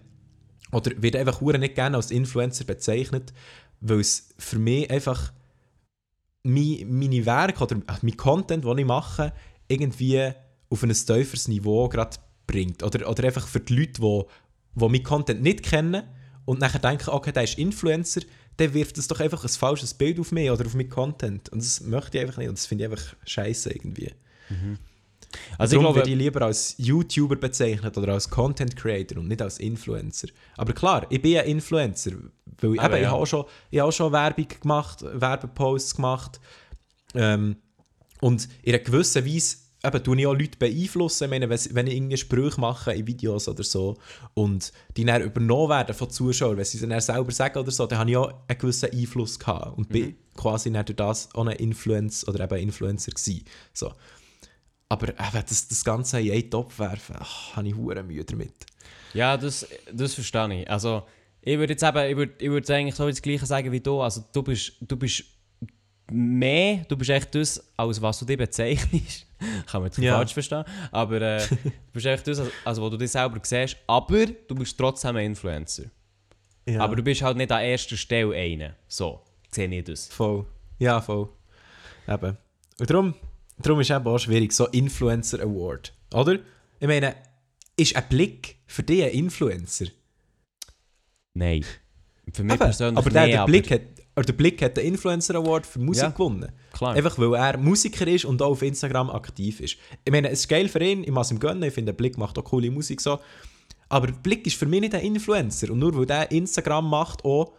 Oder wird einfach nicht gerne als Influencer bezeichnet, weil es für mich einfach mein, meine Werke oder mein Content, den ich mache, irgendwie auf ein tieferes Niveau gerade bringt. Oder, oder einfach für die Leute, die, die meinen Content nicht kennen und nachher denken, okay, der ist Influencer, der wirft das doch einfach ein falsches Bild auf mich oder auf meinen Content. Und das möchte ich einfach nicht und das finde ich einfach scheiße irgendwie.
Also ich
Darum
glaube,
werde ich lieber als YouTuber bezeichnet oder als Content Creator und nicht als Influencer. Aber klar, ich bin ein Influencer, weil
Aber
eben, ich
ja.
habe auch, schon, ich habe auch schon Werbung gemacht, Werbeposts gemacht ähm, und in einer gewissen Weise eben, tue ich auch Leute beeinflussen, ich meine, wenn, ich irgendeine Sprüche mache in Videos oder so und die dann übernommen werden von Zuschauern, wenn sie es dann selber sagen oder so, dann habe ich auch einen gewissen Einfluss gehabt und bin quasi dann durch das auch ein Influencer oder eben Influencer gewesen. So. Aber eben, das, das Ganze in einen Topf werfen, ach, habe ich hure Mühe damit.
Ja, das, das verstehe ich. Also, ich würde jetzt eben, ich würde, ich würde eigentlich so das Gleiche sagen wie du. Also, du bist, du bist mehr, du bist echt das, als was du dich bezeichnest. Kann man jetzt
Ja.
falsch verstehen. Aber äh, du bist echt das, als was du dich selber siehst. Aber du bist trotzdem ein Influencer.
Ja.
Aber du bist halt nicht an erster Stelle einer. So, sehe ich das.
Voll. Ja, voll. Eben. Und darum, darum ist eben auch schwierig, so Influencer Award. Oder? Ich meine, ist ein Blick für dich ein Influencer?
Nein. Für mich
Eben,
persönlich
aber der,
nicht,
der, Blick hat, der Blick hat den Influencer Award für Musik
Ja.
gewonnen.
Klar.
Einfach weil er Musiker ist und auch auf Instagram aktiv ist. Ich meine, es ist geil für ihn, ich muss ihm gönnen, ich finde, der Blick macht auch coole Musik so. Aber Blick ist für mich nicht ein Influencer. Und nur weil der Instagram macht, auch,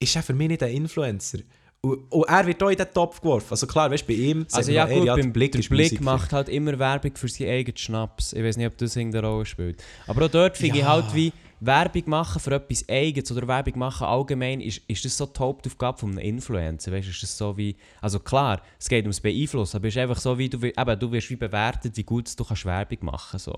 ist er für mich nicht ein Influencer. Und, und er wird auch in den Topf geworfen. Also klar, weißt du, bei ihm
Also ja gut,
der
beim Blick, der Blick macht halt immer Werbung für seinen eigenen Schnaps. Ich weiß nicht, ob das irgendeine Rolle spielt. Aber auch dort finde ich
Ja.
halt wie, Werbung machen für etwas Eigenes oder Werbung machen allgemein, ist, ist das so die Hauptaufgabe von einem Influencer? Weißt, ist das so wie, also klar, es geht ums Beeinflussen, aber es ist einfach so wie, du, eben, du wirst wie bewertet, wie gut du kannst Werbung machen so.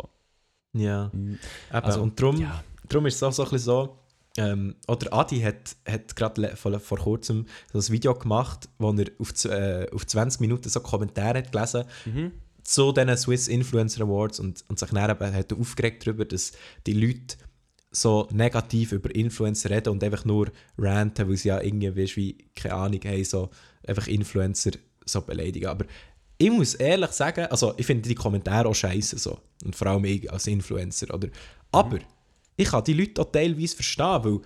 Ja.
Mhm.
Eben,
Also,
und darum,
ja.
darum ist es auch so ein bisschen so, ähm, oder Adi hat, hat gerade vor, vor kurzem so ein Video gemacht, wo er auf, äh, auf 20 Minuten so Kommentare hat gelesen
Mhm.
zu diesen Swiss Influencer Awards und, und sich dann eben hat aufgeregt darüber, dass die Leute so negativ über Influencer reden und einfach nur ranten, weil sie ja irgendwie, wie, keine Ahnung, haben, so einfach Influencer so beleidigen. Aber ich muss ehrlich sagen, also ich finde die Kommentare auch scheiße so. Und vor allem ich als Influencer. Oder? Aber ich kann die Leute auch teilweise verstehen, weil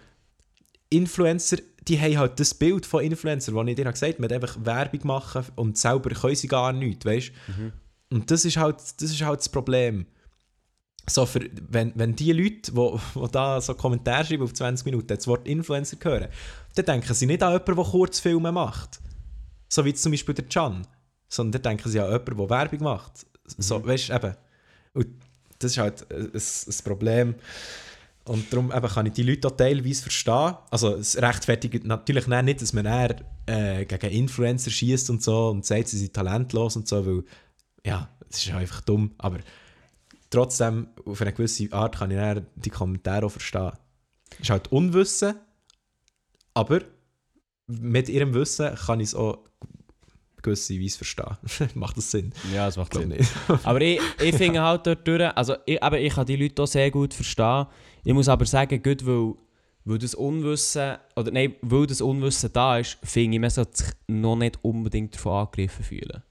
Influencer, die haben halt das Bild von Influencer, das ich dir gesagt habe, mit einfach Werbung machen und selber können sie gar nichts, weißt Und das ist, halt, das ist halt das Problem. So für, wenn, wenn die Leute, die da so Kommentare schreiben auf 20 Minuten, das Wort Influencer hören, dann denken sie nicht an jemanden, der Kurzfilme macht. So wie zum Beispiel der Can. Sondern dann denken sie an jemanden, der Werbung macht. So, weißt du, eben. Und das ist halt ein, ein, ein Problem. Und darum eben kann ich die Leute auch teilweise verstehen. Also es rechtfertigt natürlich nicht, dass man dann, äh, gegen Influencer schießt und so und sagt, sie sind talentlos und so, weil ja, das ist einfach dumm. Aber trotzdem, auf eine gewisse Art kann ich die Kommentare auch verstehen. Es ist halt Unwissen, aber mit ihrem Wissen kann ich es auch gewisse Weise verstehen. Macht das Sinn?
Ja, das macht Sinn.
nicht.
aber ich, ich finde halt dort durch, also ich, aber ich kann die Leute auch sehr gut verstehen. Ich muss aber sagen, gut, weil, weil das Unwissen, oder nein, weil das Unwissen da ist, finde ich, man sollte sich noch nicht unbedingt davon angegriffen fühlen.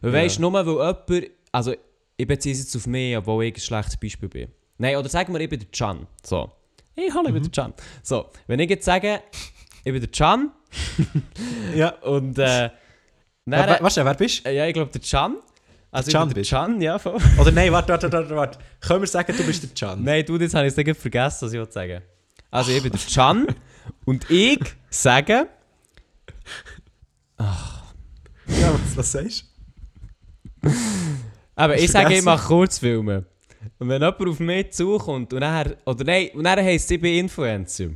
Weil
Ja.
weißt du, nur weil jemand, also ich beziehe es jetzt auf mich, obwohl ich ein schlechtes Beispiel bin. Nein, oder sagen wir, ich bin der Can. So. Hey, hallo, ich bin der Can. So, wenn ich jetzt sage, ich bin der Can
ja.
und äh,
Wer,
dann,
weißt du, wer bist du?
ja, ich glaube der Can. Also
Can
ich bin der? Can, ja, voll.
Oder nein, warte, warte, warte, warte. Können wir sagen, du bist der Can?
Nein, du, jetzt habe ich es vergessen, was ich wollte sagen Also, ich bin der Can und ich sage,
Ja, was, was sagst du?
Aber ich sage, mache Kurzfilme. Und wenn jemand auf mich zukommt und nachher, oder nein, und dann heisst ich bin Influencer.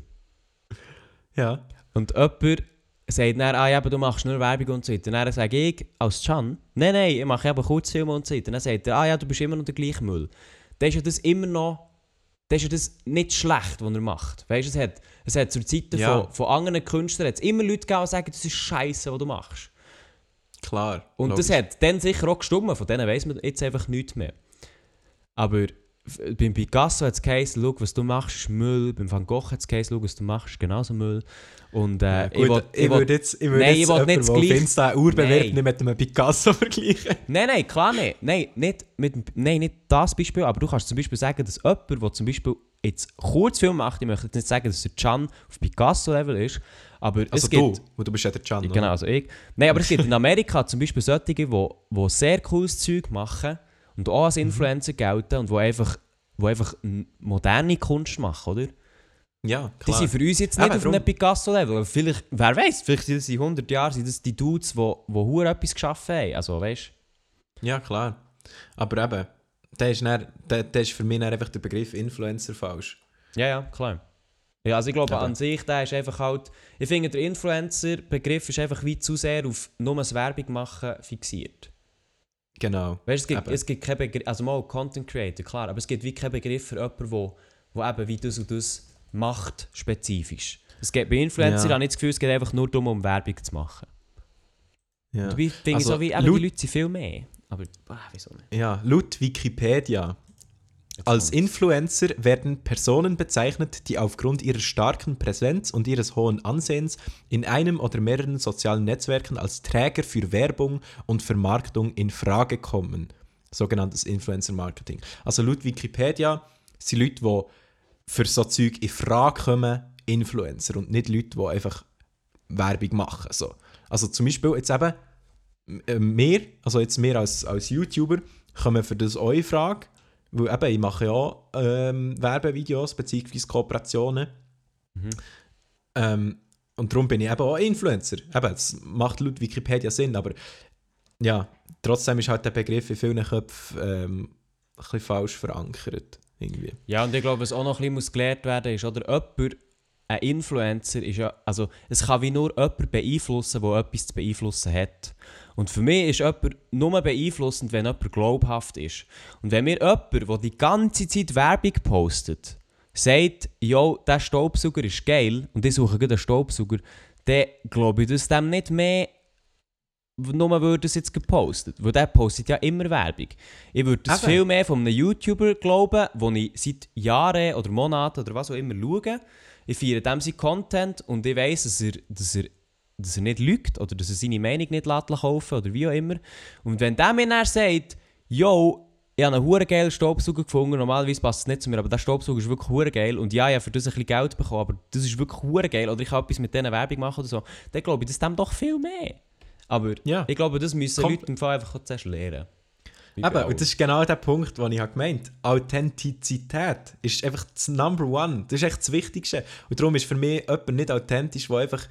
Ja.
Und jemand sagt dann, ah ja, aber du machst nur Werbung und so weiter. Und dann sage ich als Can, nein, nein, ich mache eben Kurzfilme und so weiter. Und dann sagt er, ah ja, du bist immer noch der gleiche Müll. Dann ist ja das immer noch, dann ist ja das nicht schlecht, was er macht. Weißt du, es hat, es hat zur Zeit
Ja.
von, von anderen Künstlern hat's immer Leute gegeben, die sagen, das ist scheiße, was du machst.
Klar.
Und
logisch.
das hat dann sicher auch gestummt, von denen weiss man jetzt einfach nichts mehr. Aber beim Picasso hat es geheißen, schau, was du machst, ist Müll. Beim Van Gogh hat es geheißen, schau, was du machst, ist genauso Müll. Und äh,
Ja,
ich
gut,
will,
ich,
ich will,
würde jetzt, ich würde
Nein,
jetzt
ich will nicht
jemanden, der
gleich-
Insta Urbewerb nicht mit einem Picasso vergleichen.
Nein, nein, klar nicht. Nein, nicht, mit, nein, nicht das Beispiel, aber du kannst zum Beispiel sagen, dass jemand, der zum Beispiel jetzt Kurzfilm macht, ich möchte jetzt nicht sagen, dass der Can auf Picasso-Level ist, aber
Also
es
du,
gibt...
du bist ja der Can, oder?
Genau, also ich. Nein, aber es gibt in Amerika zum Beispiel solche, die wo, wo sehr cooles Zeug machen und auch
Mhm.
als Influencer gelten und wo einfach, wo einfach moderne Kunst machen, oder?
Ja,
Die
klar.
sind für uns jetzt nicht
Eben,
auf einem Picasso-Level. aber Vielleicht, wer weiß, vielleicht sind das in 100 Jahren sind das die Dudes, die wo, wo hure etwas geschaffen haben. Also, weißt
Ja, klar. Aber eben, der ist, dann, der, der ist für mich einfach der Begriff Influencer falsch.
Ja, ja, klar. Ja, also ich glaube
Eben.
an sich, der ist einfach halt... Ich finde, der Influencer-Begriff ist einfach wie zu sehr auf nur das Werbung machen fixiert.
Genau.
Weißt, es gibt,
Eben.
es gibt keinen Begriff, also mal Content Creator, klar, aber es gibt wie keinen Begriff für jemanden, wo, wo eben wie das und das macht, spezifisch. Es gibt bei Influencern
Ja.
habe ich das Gefühl, es geht einfach nur darum, um Werbung zu machen.
Ja.
Dabei finde ich
Also,
so wie, eben, die Leute sind viel mehr. Aber, ah, wieso nicht?
ja, laut Wikipedia. Als. Influencer werden Personen bezeichnet, die aufgrund ihrer starken Präsenz und ihres hohen Ansehens in einem oder mehreren sozialen Netzwerken als Träger für Werbung und Vermarktung in Frage kommen. Sogenanntes Influencer-Marketing. Also laut Wikipedia sind Leute, die für so Zeug in Frage kommen, Influencer und nicht Leute, die einfach Werbung machen. So. Also zum Beispiel jetzt eben äh, wir, also jetzt wir als, als YouTuber, kommen für das auch in Frage, weil eben, ich mache ja ähm, Werbevideos bzw. Kooperationen.
Mhm.
Ähm, und darum bin ich eben auch Influencer. Eben, das macht laut Wikipedia Sinn, aber ja, trotzdem ist halt der Begriff in vielen Köpfen ähm, ein bisschen falsch verankert. Irgendwie.
Ja, und ich glaube, was auch noch ein bisschen muss gelehrt werden ist, oder jemand, ein Influencer ist ja, also es kann wie nur jemand beeinflussen, der etwas zu beeinflussen hat. Und für mich ist jemand nur beeinflussend, wenn jemand glaubhaft ist. Und wenn mir jemand, der die ganze Zeit Werbung postet, sagt, yo, der Staubsauger ist geil und ich suche einen Staubsauger, dann glaube ich das dem nicht mehr, nur würde es jetzt gepostet. Weil der postet ja immer Werbung. Ich würde das
Eben.
viel mehr von einem YouTuber glauben, den ich seit Jahren oder Monaten oder was auch immer schaue. Ich feiere dem seinen Content und ich weiss, dass er, dass, er, dass er nicht lügt oder dass er seine Meinung nicht kaufen oder wie auch immer. Und wenn der mir dann sagt, yo, ich habe einen hure geilen Staubsauger gefunden, normalerweise passt es nicht zu mir, aber der Staubsauger ist wirklich hure geil und ja, ich habe für das ein bisschen Geld bekommen, aber das ist wirklich hure geil oder ich kann etwas mit diesen Werbung machen oder so, dann glaube ich das dem doch viel mehr. Aber
Ja.
ich glaube, das müssen
Kommt-
Leute im Fall einfach zuerst lernen. Bei
und das ist genau der Punkt, den ich habe gemeint habe. Authentizität ist einfach das Number One. Das ist echt das Wichtigste. Und darum ist für mich jemand nicht authentisch, der einfach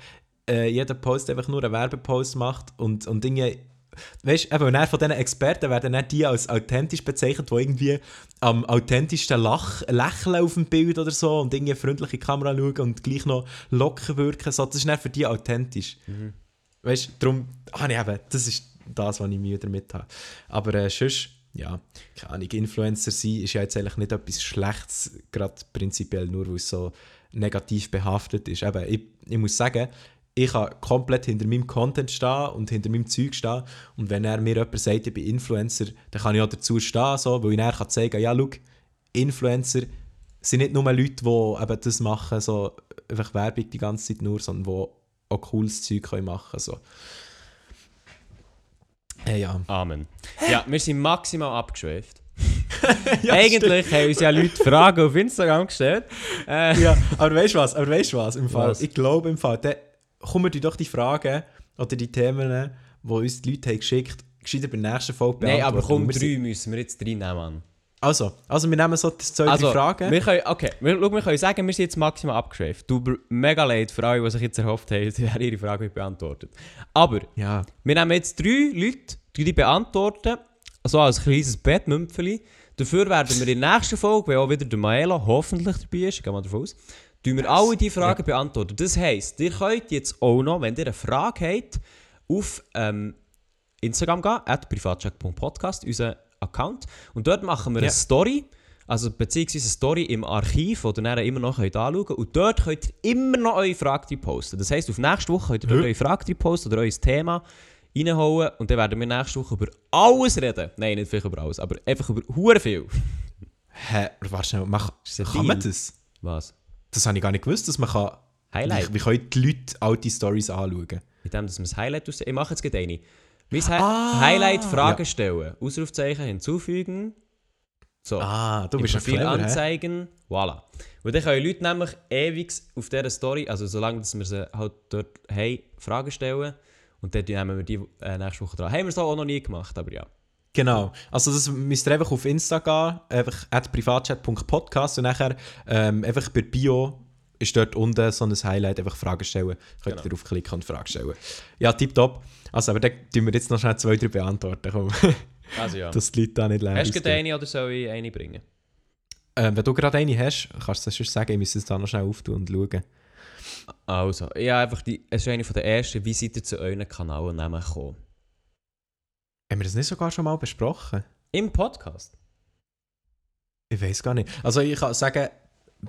äh, jeder Post einfach nur einen Werbepost macht und, und Dinge. Weißt du, eben, von diesen Experten werden dann die als authentisch bezeichnet, die irgendwie am authentischsten Lach, lächeln auf dem Bild oder so und irgendwie freundliche Kamera schauen und gleich noch locker wirken. So, das ist dann für die authentisch. Weißt du, darum, ah, nee, eben, das ist das, was ich Mühe damit habe. Aber äh, sonst, ja, keine Ahnung, Influencer sein ist ja jetzt eigentlich nicht etwas Schlechtes, gerade prinzipiell nur, weil es so negativ behaftet ist. Eben, ich, ich muss sagen, ich kann komplett hinter meinem Content stehen und hinter meinem Zeug stehen. Und wenn er mir jemand sagt, ich bin Influencer, dann kann ich auch dazu stehen, so, weil ich dann kann zeigen ja, schau, Influencer sind nicht nur Leute, die eben das machen, so einfach Werbung die ganze Zeit nur, sondern die auch cooles Zeug können machen so. Äh, ja.
Amen. Ja, wir sind maximal abgeschweift.
ja
Eigentlich haben uns ja Leute Fragen auf Instagram gestellt. Äh,
ja, aber weißt du was? Aber weißt was? Im Fall,
Was?
Ich glaube im Fall, dann kommen dir doch die Fragen oder die Themen, die uns die Leute haben geschickt haben, gescheiter bei der nächsten Folge
Nein, aber komm,
sind-
drei müssen wir jetzt reinnehmen, Mann.
Also, also wir nehmen so zwei,
Also,
Fragen.
wir können, okay, wir, schau, wir können sagen, wir sind jetzt maximal abgeschweift. Mir mega leid für alle, die sich jetzt erhofft haben, sie werden ihre Frage nicht beantwortet. Aber
ja.
wir nehmen jetzt drei Leute, die die beantworten, so als kleines Bettmümpfeli. Dafür werden wir in der nächsten Folge, wenn auch wieder der Maela hoffentlich dabei ist, ich gehe mal davon aus, tun wir alle die Fragen beantworten. Das heisst, ihr könnt jetzt auch noch, wenn ihr eine Frage habt, auf ähm, Instagram gehen, at privatcheck.podcast, unseren Account. Und dort machen wir
Ja.
eine Story, also beziehungsweise eine Story im Archiv, die ihr immer noch könnt anschauen könnt. Und dort könnt ihr immer noch eure Frage posten. Das heisst, auf nächste Woche könnt ihr dort
Ja.
eure Frage posten oder euer Thema reinhauen. Und dann werden wir nächste Woche über alles reden. Nein, nicht vielleicht über alles, aber einfach über hure viel.
Hä, warte schnell, mach, kann man
Deal?
das?
Was?
Das habe ich gar nicht gewusst, dass man kann...
Highlight.
Wie, wie können die Leute alte Stories anschauen?
Mit dem, dass wir das Highlight aus... Ich mache jetzt gerade eine. Mein
Ah,
Highlight Fragen
ja.
stellen. Ausrufzeichen hinzufügen. So.
Ah, du bist ein
Profil
clever, hä?
anzeigen. Voilà. Und dann können Leute nämlich ewig auf dieser Story, also solange dass wir sie halt dort haben, Fragen stellen. Und dann nehmen wir die äh, nächste Woche dran. Haben wir so auch noch nie gemacht, aber ja.
Genau. Also das müsst ihr einfach auf Insta gehen, einfach at privatchat.podcast und nachher ähm, einfach bei Bio ist dort unten so ein Highlight, einfach Fragen stellen. Könnt
Genau.
ihr draufklicken und Fragen stellen. Ja, tipptopp. Also, aber dann tun wir jetzt noch schnell zwei, drei beantworten, komm.
Also ja.
dass die Leute da nicht leer
Hast du eine oder soll ich eine bringen?
ähm, Wenn du gerade eine hast, kannst du das schon sagen, ich muss es da noch schnell auftun und schauen.
Also, ja, einfach die, es ist eine von der ersten. Wie seid ihr zu euren Kanalnamen gekommen?
Haben wir das nicht sogar schon mal besprochen?
Im Podcast?
Ich weiß gar nicht. Also ich kann sagen,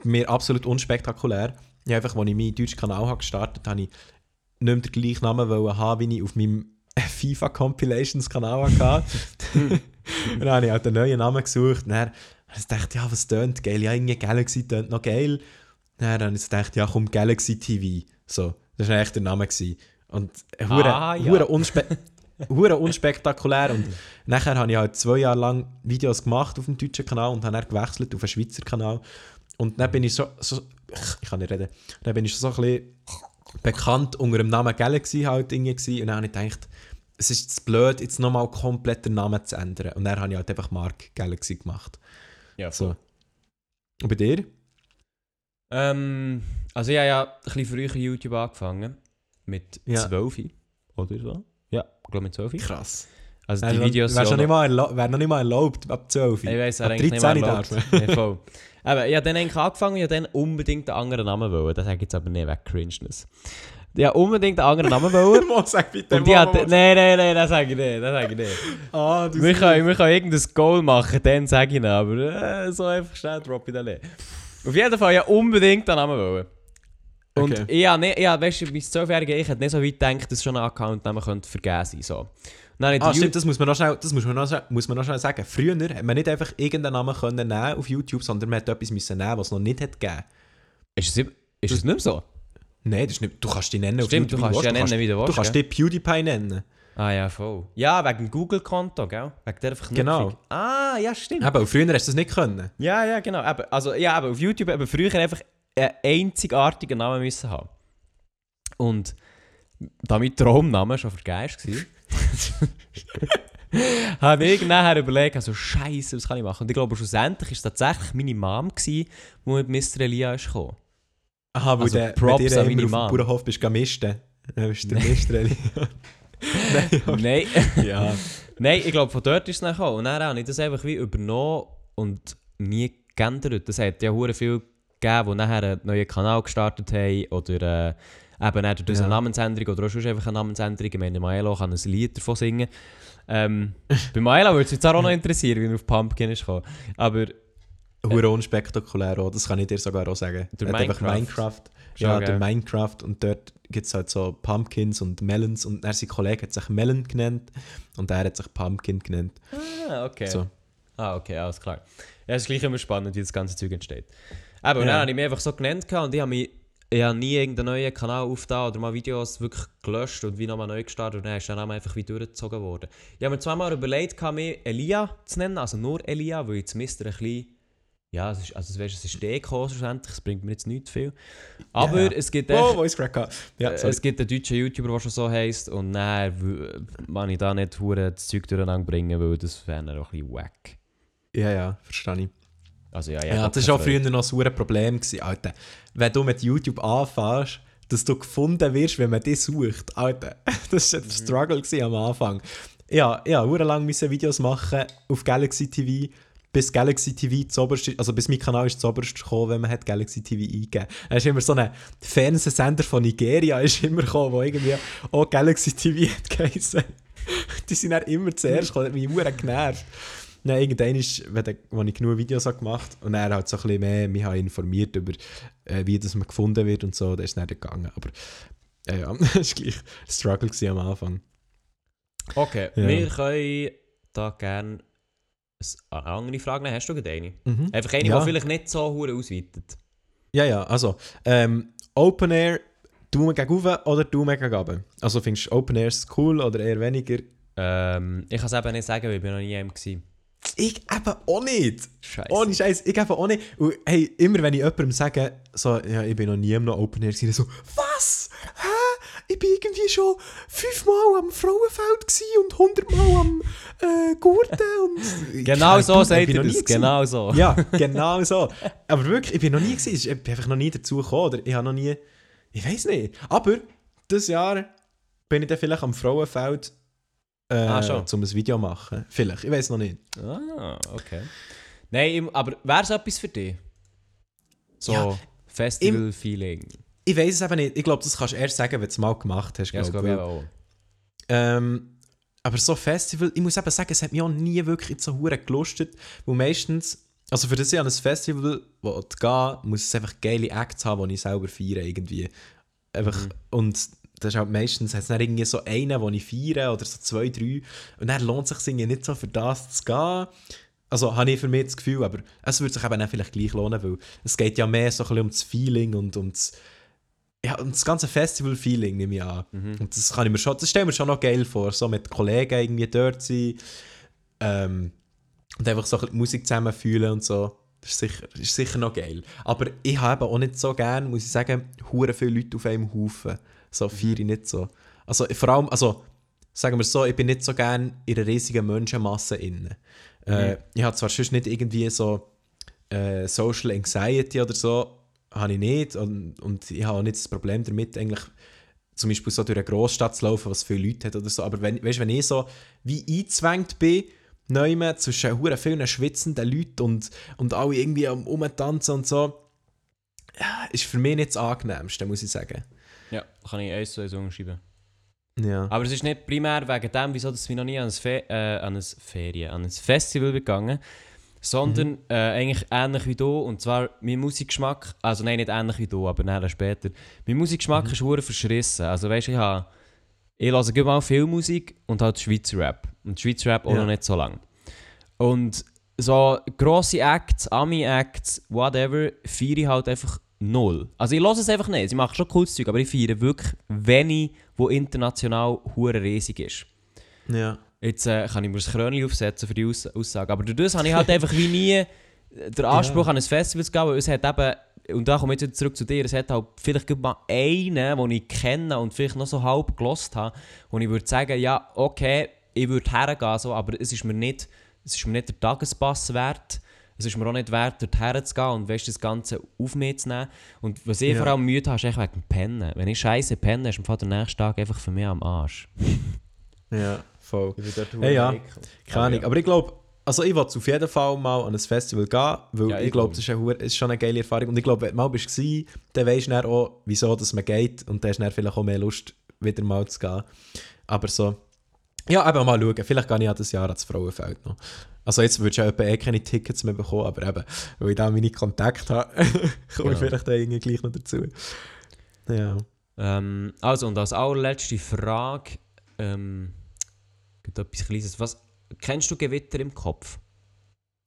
mir absolut unspektakulär. Ich einfach, als ich meinen deutschen Kanal habe gestartet habe, ich nicht mehr den gleichen Namen haben, wie ich auf meinem FIFA Compilations Kanal hatte. dann habe ich halt einen neuen Namen gesucht. Und dann habe ich gedacht, ja, was tönt geil? Ja, irgendwie Galaxy tönt noch geil. Dann habe ich gedacht, ja, komm, Galaxy TV. So, das war eigentlich der Name. Gewesen. Und hure,
Ah, ja.
hure unspe hure unspektakulär. Und nachher habe ich halt zwei Jahre lang Videos gemacht auf dem deutschen Kanal und habe dann gewechselt auf den Schweizer Kanal. Und dann bin ich so, so ich kann nicht reden, dann bin ich so ein bisschen bekannt unter dem Namen Galaxy halt irgendwie gewesen. Und dann habe ich gedacht, es ist zu blöd, jetzt nochmal komplett den Namen zu ändern. Und dann habe ich halt einfach Mark Galaxy gemacht.
Ja,
So. Und bei dir?
Ähm, also ich habe ja ein bisschen früher YouTube angefangen. Mit
Ja.
12 oder so. Ja, ich glaube mit 12.
Krass.
Also die Videos
Wäre
sind
noch, mal noch nicht mal erlaubt ab 12.
Ich
ab
er eigentlich nicht
13
mehr
darf
erlaubt.
man.
ja, voll. Aber ich habe dann eigentlich angefangen und ich dann unbedingt einen anderen Namen wollen. Das sage ich jetzt aber nicht weg Cringeness. Habe unbedingt einen anderen Namen wollen.
Mo, sag bitte,
und die
Mo,
hat... Nein, nein, nein, das sage ich nicht. Das sage ich nicht.
Ah, du
Wir können, wir können irgendein Goal machen, dann sage ich ihn, aber äh, so einfach schnell drop ich dann nicht. Auf jeden Fall, habe unbedingt einen Namen wollen. Und
Okay.
ich habe nicht, ich habe, weißt du, mein 12-Jähriger, ich hätte nicht so weit gedacht, dass schon ein Account-Namen könnte vergeben sein so. Ich
Ah, stimmt, das muss man noch schnell, das muss man noch, muss man noch schnell sagen. Früher hat man nicht einfach irgendeinen Namen können nehmen auf YouTube, sondern man hat etwas müssen nehmen, was es noch nicht hat gegeben.
Ist es, ist es nicht mehr so?
Nein, das ist nicht, du kannst dich nennen
Stimmt, du
wie
kannst ja
willst.
nennen, wie du
Du
willst,
kannst
gell?
dich PewDiePie nennen.
Ah ja, voll. Ja, wegen dem Google-Konto, gell? Wegen der Verknüpfung.
Genau.
Ah, ja, stimmt.
Und früher hast du das nicht können.
Ja, ja, genau. Eben, also, ja, aber auf YouTube eben früher einfach einen einzigartigen Namen müssen haben. Und da mein Traumname schon vergessen war, habe ich nachher überlegt, also Scheiße, was kann ich machen? Und ich glaube, schlussendlich war es tatsächlich meine Mom, die mit Mr. Elia ist gekommen.
Aha, weil
Also
der,
Props
wenn
an
immer auf dem. Bauernhof bist. Dann bist du der Mistreli. Nein, aber-
Nein.
ja.
Nein, ich glaube, von dort ist es dann gekommen. Und dann habe ich das einfach wie übernommen und nie geändert. Das hat ja hure viel gegeben, die nachher einen neuen Kanal gestartet haben oder äh, eben dann durch
Ja.
eine Namensänderung oder auch sonst einfach eine Namensänderung. Ich meine, Maelo kann ein Lied davon singen. Ähm, bei Maelo würde es jetzt auch noch interessieren, wie er auf Pumpkin ist gekommen. Aber
Hure unspektakulär auch, das kann ich dir sogar auch sagen. Einfach
Minecraft.
Minecraft.
Schon,
Ja, der Minecraft und dort gibt es halt so Pumpkins und Melons und er sein Kollege hat sich Melon genannt und er hat sich Pumpkin genannt.
ah, okay.
So.
Ah, okay, alles klar. Ja, es ist gleich immer spannend, wie das ganze Zeug entsteht. Aber und
Ja.
dann habe ich mich einfach so genannt und ich habe mich ich habe nie irgendeinen neuen Kanal aufgetan oder mal Videos wirklich gelöscht und wie nochmal neu gestartet und dann ist Name einfach wie durchgezogen worden. Ich habe mir zweimal überlegt, mich Elia zu nennen, also nur Elia, weil jetzt Mister ein bisschen ja, es ist, also weißt, es ist Deko schlussendlich, es bringt mir jetzt nicht viel. Aber
Ja.
es gibt
Oh,
echt,
gehabt. Ja,
äh, es gibt einen deutschen YouTuber, der schon so heisst und dann kann ich da nicht das Zeug durcheinander bringen, weil das wäre dann auch ein bisschen wack.
ja, ja, verstehe ich.
Also ja,
Ja, das war auch früher noch ein Problem, gewesen, Alter. Wenn du mit YouTube anfängst, dass du gefunden wirst, wenn man dich sucht, Alter. Das war ein Struggle gewesen am Anfang. Ja, ja, lang müssen Videos machen auf Galaxy TV, bis Galaxy TV zoberst, also bis mein Kanal ist zoberst gekommen, wenn man hat Galaxy TV eingegeben. Dann ist immer so ein Fernsehsender von Nigeria ist immer gekommen, wo irgendwie auch Galaxy TV hat geheißen. Die sind dann immer zuerst gekommen, das hat mich genervt. Nein, irgendwann ist, wenn als ich genug Videos habe gemacht und er hat so ein bisschen mehr mich informiert über, äh, wie das man gefunden wird und so, dann ist es nicht gegangen. Aber ja, ja, das war gleich ein Struggle am Anfang.
Okay,
Ja.
wir können da gerne eine andere Frage nehmen. Hast du gerade eine?
Mhm.
Einfach eine,
Ja.
die vielleicht nicht so hure ausweitet.
Ja, ja, also ähm, Open Air, Daumen gegen oben oder Daumen gegen runter? Also findest du Open Airs cool oder eher weniger?
Ähm, ich kann es eben nicht sagen, weil ich bin noch nie im war.
Ich eben auch nicht.
Scheiße.
Ohne Scheiß, ich eben auch nicht. Und hey, immer wenn ich jemandem sage, so, ja, ich bin noch nie im Open Air gewesen, so, was? Hä? Ich bin irgendwie schon fünfmal am Frauenfeld und hundertmal am äh, Gurten und...
Genau
Keine
so
ich
sagt ihr das. Genau so.
Ja, genau so. Aber wirklich, ich bin noch nie gewesen. Ich bin einfach noch nie dazu gekommen. Oder ich habe noch nie... Ich weiß nicht. Aber dieses Jahr bin ich dann vielleicht am Frauenfeld äh,
Ah,
um ein Video zu machen. Vielleicht, ich weiß noch nicht.
Ah, okay. Nein, aber wäre es etwas für dich? So
Ja,
Festival-Feeling.
Ich weiß es eben nicht. Ich glaube, das kannst du erst sagen, wenn du es mal gemacht hast.
Ja, das
glaub,
glaube ich auch.
Ähm, aber so Festival, ich muss eben sagen, es hat mich auch nie wirklich so hure gelustet, weil meistens, also für das ich an ein Festival wo ich gehe, muss es einfach geile Acts haben, die ich selber feiere irgendwie. Einfach, und das ist halt meistens, hat es dann irgendwie so einen, den ich feiere, oder so zwei, drei, und dann lohnt es sich nicht so für das zu gehen. Also habe ich für mich das Gefühl, aber es würde sich eben auch vielleicht gleich lohnen, weil es geht ja mehr so ein bisschen um das Feeling und um das, ja, um das ganze Festival-Feeling nehme ich an. Und das kann ich mir schon, das stelle ich mir schon noch geil vor, so mit Kollegen irgendwie dort sein ähm, und einfach so ein bisschen die Musik zusammen fühlen und so. Das ist sicher, ist sicher noch geil. Aber ich habe eben auch nicht so gern, muss ich sagen, hure viele Leute auf einem Haufen. So feiere ich nicht so. Also vor allem, also sagen wir so, ich bin nicht so gern in einer riesigen Menschenmasse inne. Äh, ich habe zwar sonst nicht irgendwie so äh, Social Anxiety oder so, habe ich nicht und, und ich habe auch nicht das Problem damit, eigentlich zum Beispiel so durch eine Großstadt zu laufen, was viele Leute hat oder so. Aber wenn, weißt, wenn ich so wie eingezwängt bin, neume zwischen hure vielen schwitzenden Leuten und, und alle irgendwie am Umtanzen und so, ist für mich nicht das Angenehmste, muss ich sagen.
Ja, kann ich eins zu eins umschreiben.
Ja.
Aber es ist nicht primär wegen dem, wieso dass wir noch nie an ein, Fe äh, an ein Ferien, an ein Festival gegangen sondern äh, eigentlich ähnlich wie du. Und zwar mein Musikgeschmack, also nein, nicht ähnlich wie du, aber nachher später. Mein Musikgeschmack ist hure verschrissen. Also weißt du, ich habe, ich höre mal viel Musik und halt Schweizer Rap. Und Schweizer Rap auch
Ja.
noch nicht so lang. Und so grosse Acts, Ami-Acts, whatever, feiere ich halt einfach null. Also ich höre es einfach nicht. Sie machen schon cooles Zeug, aber ich feiere wirklich wenig, wo international hure riesig ist.
ja.
Jetzt äh, kann ich mir das Krönchen aufsetzen für die Aus Aussage. Aber durch das habe ich halt einfach wie nie den Anspruch an ein Festival zu gehen, weil es hat eben, und da komme ich jetzt wieder zurück zu dir, es hat halt vielleicht mal einen, den ich kenne und vielleicht noch so halb gelost habe, wo ich würde sagen, ja, okay, ich würde hergehen, so, aber es ist mir nicht, es ist mir nicht der Tagespass wert. Es ist mir auch nicht wert, dort herzugehen und weißt, das Ganze auf mich zu nehmen. Und was ich
Ja.
vor allem Mühe habe, ist echt wegen dem Pennen. Wenn ich scheiße penne, ist am Fall der nächste Tag einfach für mich am Arsch.
Ja, voll.
Ich bin dort
Ja, ja. Keine Ahnung. Aber ich glaube, also ich will auf jeden Fall mal an ein Festival gehen, weil
Ja,
ich,
ich
glaube,
glaub.
das ist, eine, ist schon eine geile Erfahrung. Und ich glaube, wenn du mal bist, gewesen, dann weisst du dann auch, wieso dass man geht und dann hast du dann vielleicht auch mehr Lust, wieder mal zu gehen. Aber so, ja, eben mal schauen. Vielleicht gehe ich ja das Jahr ans Frauenfeld noch. Also jetzt würdest du ja eh keine Tickets mehr bekommen, aber eben, weil ich da meine Kontakte habe, komme
Genau.
ich vielleicht da irgendwie gleich noch dazu. Ja.
Ähm, also, und als allerletzte Frage, ähm, gibt etwas Kleines. Was, kennst du Gewitter im Kopf?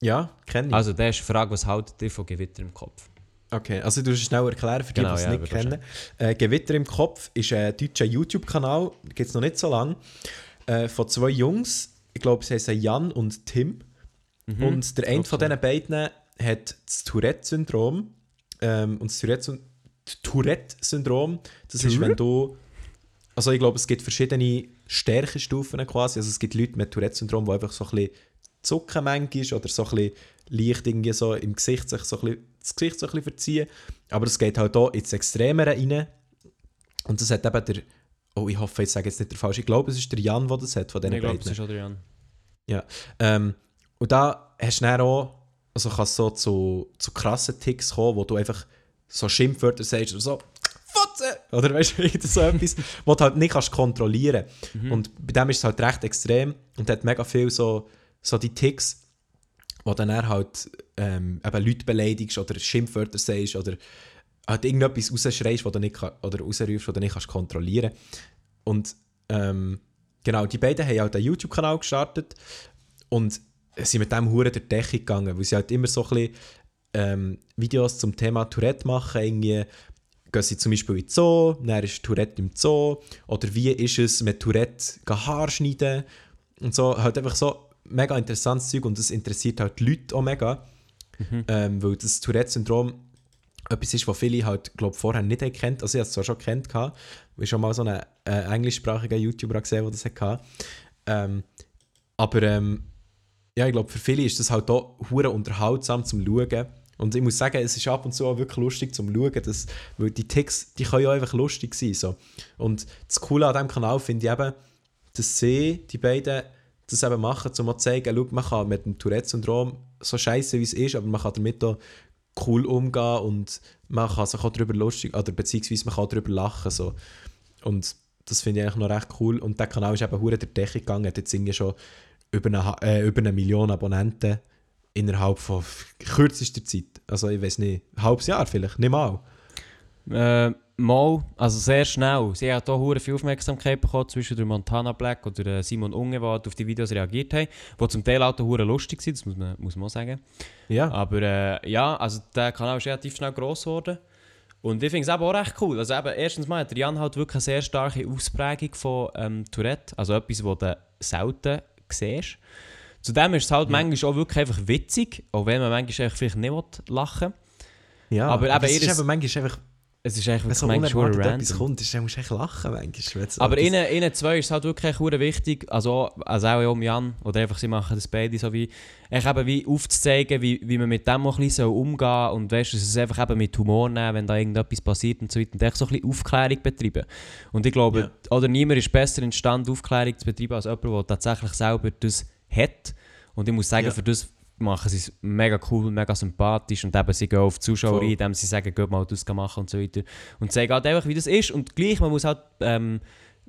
Ja, kenne ich.
Also, das ist die Frage, was haltet ihr von Gewitter im Kopf?
Okay, also du musst schnell erklären, für die,
Genau,
die es
ja,
nicht
würde ich
kennen. Äh, Gewitter im Kopf ist ein deutscher YouTube-Kanal, gibt es noch nicht so lange, äh, von zwei Jungs. Ich glaube, sie heißen Jan und Tim.
Mhm.
Und der eine von diesen beiden hat das Tourette-Syndrom. Ähm, und das Tourette- Tourette-Syndrom, das ist, wenn du. Also, ich glaube, es gibt verschiedene Stärkestufen quasi. Also, es gibt Leute mit Tourette-Syndrom, die einfach so ein bisschen zucken manchmal oder so ein bisschen leicht irgendwie so im Gesicht sich so ein bisschen, das Gesicht so ein bisschen verziehen. Aber es geht halt auch ins Extremere rein. Und das hat eben der. Oh, ich hoffe, ich sage jetzt nicht der falsche. Ich glaube, es ist der Jan, der das hat, von diesen
ich glaube,
beiden.
das ist Adrian.
Ähm, und da hast du dann auch, also kann es so zu, zu krassen Ticks kommen, wo du einfach so Schimpfwörter sagst oder so «Fotze!» oder weißt du, so etwas, was du halt nicht kannst kontrollieren Und bei dem ist es halt recht extrem und hat mega viel so, so die Ticks, wo dann halt ähm, eben Leute beleidigst oder Schimpfwörter sagst oder halt irgendetwas rausschreist, was du nicht kann, oder rausrufst, was du nicht kannst kontrollieren Und ähm, genau, die beiden haben halt einen YouTube-Kanal gestartet und sind mit dem Huren die Decke gegangen, weil sie halt immer so ein bisschen ähm, Videos zum Thema Tourette machen. Irgendwie gehen sie zum Beispiel in den Zoo, dann ist Tourette im Zoo. Oder wie ist es mit Tourette Haar schneiden und so. Halt einfach so mega interessantes Zeug und das interessiert halt die Leute auch mega. Ähm, weil das Tourette-Syndrom etwas ist, was viele halt, glaube vorher nicht kennt. Also ich habe es zwar schon kennt, ich schon mal so einen äh, englischsprachigen YouTuber gesehen der das hatte. Ähm, aber ähm, ja, ich glaube, für viele ist das halt auch hure unterhaltsam zum Schauen. Und ich muss sagen, es ist ab und zu auch wirklich lustig zum Schauen, dass, weil die Ticks, die können ja einfach lustig sein. So. Und das Coole an diesem Kanal finde ich eben, dass sie, die beiden, das eben machen, um zu zeigen, schau, man kann mit dem Tourette-Syndrom so scheiße wie es ist, aber man kann damit auch cool umgehen und man kann sich auch darüber lustig, oder beziehungsweise man kann darüber lachen. So. Und das finde ich eigentlich noch recht cool. Und der Kanal ist eben hure der Decke gegangen, hat jetzt irgendwie schon über eine, äh, über eine Million Abonnenten innerhalb von kürzester Zeit. Also ich weiß nicht, ein halbes Jahr vielleicht, nicht mal.
Äh, mal, also sehr schnell. Sie hat hier hure viel Aufmerksamkeit bekommen, zwischen der Montana Black oder der Simon Unge, die halt auf die Videos reagiert haben, die zum Teil auch hure lustig waren, das muss man, muss man auch sagen.
Ja,
Aber äh, ja, also der Kanal ist relativ schnell gross geworden. Und ich finde es auch recht cool. Also eben, erstens mal hat Jan halt wirklich eine sehr starke Ausprägung von ähm, Tourette. Also etwas, was du selten siehst. Zudem ist es halt manchmal auch wirklich einfach witzig, auch wenn man manchmal vielleicht nicht will lachen
ja.
aber eben
es ist eben manchmal einfach
es ist eigentlich
Wenn so
wirklich manchmal schon
unerwartet etwas
random.
kommt, ist, dann musst du echt lachen manchmal.
Aber innen, innen zwei ist es halt wirklich verdammt wichtig, also, also auch um Jan, oder einfach sie machen das beide so wie, echt eben wie aufzuzeigen, wie, wie man mit dem auch ein bisschen umgehen soll und weißt, dass es einfach eben mit Humor nehmen, wenn da irgendetwas passiert und so weiter und echt so ein bisschen Aufklärung betreiben. Und ich glaube,
Ja.
oder niemand ist besser in Stand, Aufklärung zu betreiben, als jemand, der tatsächlich selber das hat. Und ich muss sagen,
Ja.
für das machen sie es mega cool, mega sympathisch und eben sie gehen auf die Zuschauer
Voll.
ein, indem sie sagen, geht mal das machen und so weiter. Und zeigen halt einfach, wie das ist. Und gleich, man muss halt ähm,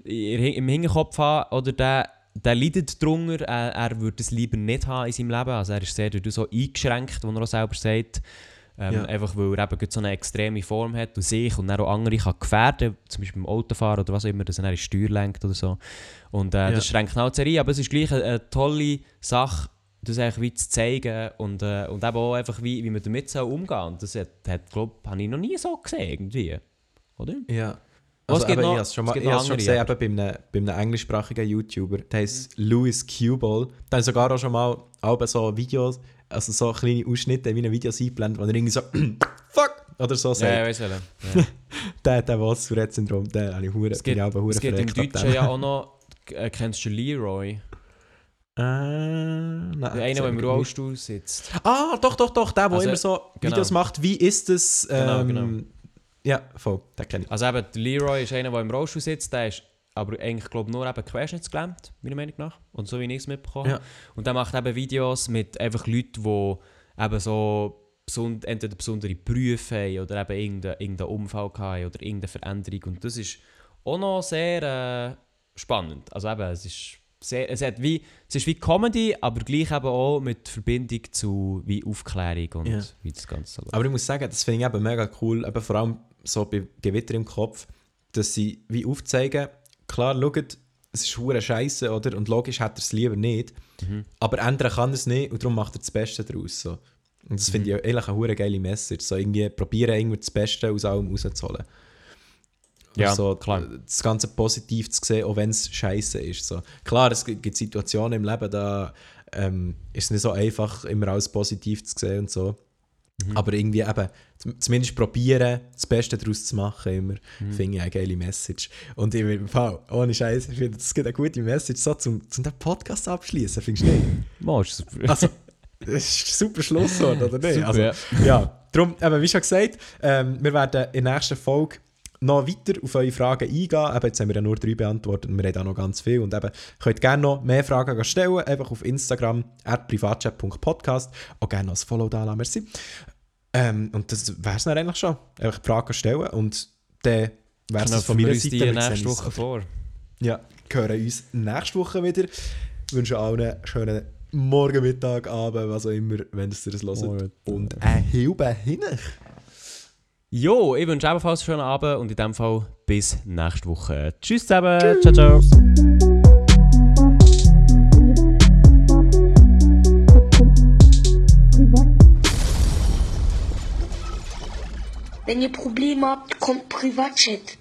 im Hinterkopf haben, oder der, der leidet drunter, er, er würde es lieber nicht haben in seinem Leben. Also er ist sehr durch so eingeschränkt, wie er auch selber sagt. Ähm,
Ja.
Einfach weil er eben so eine extreme Form hat und sich und dann auch andere kann gefährden zum Beispiel beim Autofahren oder was auch immer, dass er die Steuer lenkt oder so. Und äh,
Ja.
das schränkt halt sehr ein, aber es ist gleich eine, eine tolle Sache, das eigentlich wie zu zeigen und, äh, und eben auch einfach, wie, wie man damit so umgehen. Und das hat, hat glaube habe ich noch nie so gesehen, irgendwie. Oder?
Ja.
Es
Also,
gibt
eben,
noch-
ich habe es schon,
es
mal, ich es schon gesehen eben bei, einem, bei einem englischsprachigen YouTuber, der heißt Louis Q-Ball. Da habe ich sogar auch schon mal auch so Videos, also so kleine Ausschnitte in meinen Videos eingeblendet, wo er irgendwie so «Fuck!» oder so
Ja,
sagt.
ja, weiss welchen. Ja.
Der, der Tourette-Syndrom, der habe ich hure,
Es
bin
gibt,
ich aber hure
es gibt im Deutschen ja auch noch, äh, kennst du Leroy?
Äh, nein,
Der eine, der im Rollstuhl sitzt.
Ah, doch, doch, doch, der, der
Also,
immer so
genau.
Videos macht, wie ist es? Ähm,
Genau, genau.
Ja, voll, den kenne ich.
Also eben, der Leroy ist einer, der im Rollstuhl sitzt, der ist aber eigentlich, glaube nur eben querschnittsgelähmt, meiner Meinung nach. Und so wie ich es mitbekommen
Ja.
Und der macht eben Videos mit einfach Leuten, die eben so beson entweder besondere Berufe haben oder eben irgendeinen irgendeinen Unfall haben oder irgendeine Veränderung. Und das ist auch noch sehr äh, spannend. Also eben, es ist sehr, es, hat wie, es ist wie Comedy, aber gleich eben auch mit Verbindung zu wie Aufklärung und
Ja.
wie das Ganze läuft.
Aber ich muss sagen, das finde ich eben mega cool, eben vor allem so bei Gewitter im Kopf, dass sie wie aufzeigen, klar, schaut, es ist hure Scheiße, oder? Und logisch hat er es lieber nicht,
Mhm.
aber ändern kann er es nicht und darum macht er das Beste daraus. So. Und das finde ich eigentlich eine hure geile Message, so irgendwie probieren, irgendwie das Beste aus allem rauszuholen.
Ja,
so,
klar.
Das Ganze positiv zu sehen, auch wenn es scheiße ist. So. Klar, es gibt Situationen im Leben, da ähm, ist es nicht so einfach, immer alles positiv zu sehen und so.
Mhm.
Aber irgendwie eben, zum- zumindest probieren, das Beste daraus zu machen, immer,
Mhm.
finde ich eine geile Message. Und ich im Fall, ohne Scheiß, ich finde, das gibt eine gute Message, so zum, zum den Podcast abschließen, findest du nicht?
Ist super.
Also, das ist ein super Schlusswort, oder nicht?
Super,
also,
ja.
ja. darum, eben, wie schon gesagt, ähm, wir werden in der nächsten Folge noch weiter auf eure Fragen eingehen. Eben, jetzt haben wir ja nur drei beantwortet und wir haben auch noch ganz viel. Und eben, könnt gerne noch mehr Fragen stellen, einfach auf Instagram, privatchat.podcast. Auch gerne noch ein Follow da lassen, merci. Ähm, und das wäre es dann eigentlich schon. Einfach Fragen stellen und dann wäre es das von meiner Seite. Wir
nächste Woche vor.
ja, hören uns nächste Woche wieder. Wünsche allen einen schönen Morgen, Mittag, Abend, was auch immer, wenn ihr das hört. Und ein Hilbe hin.
Jo, ich wünsche ebenfalls einen schönen Abend und in dem Fall bis nächste Woche. Tschüss zusammen. Ciao, ciao.
Wenn ihr Probleme habt, kommt Privatchat.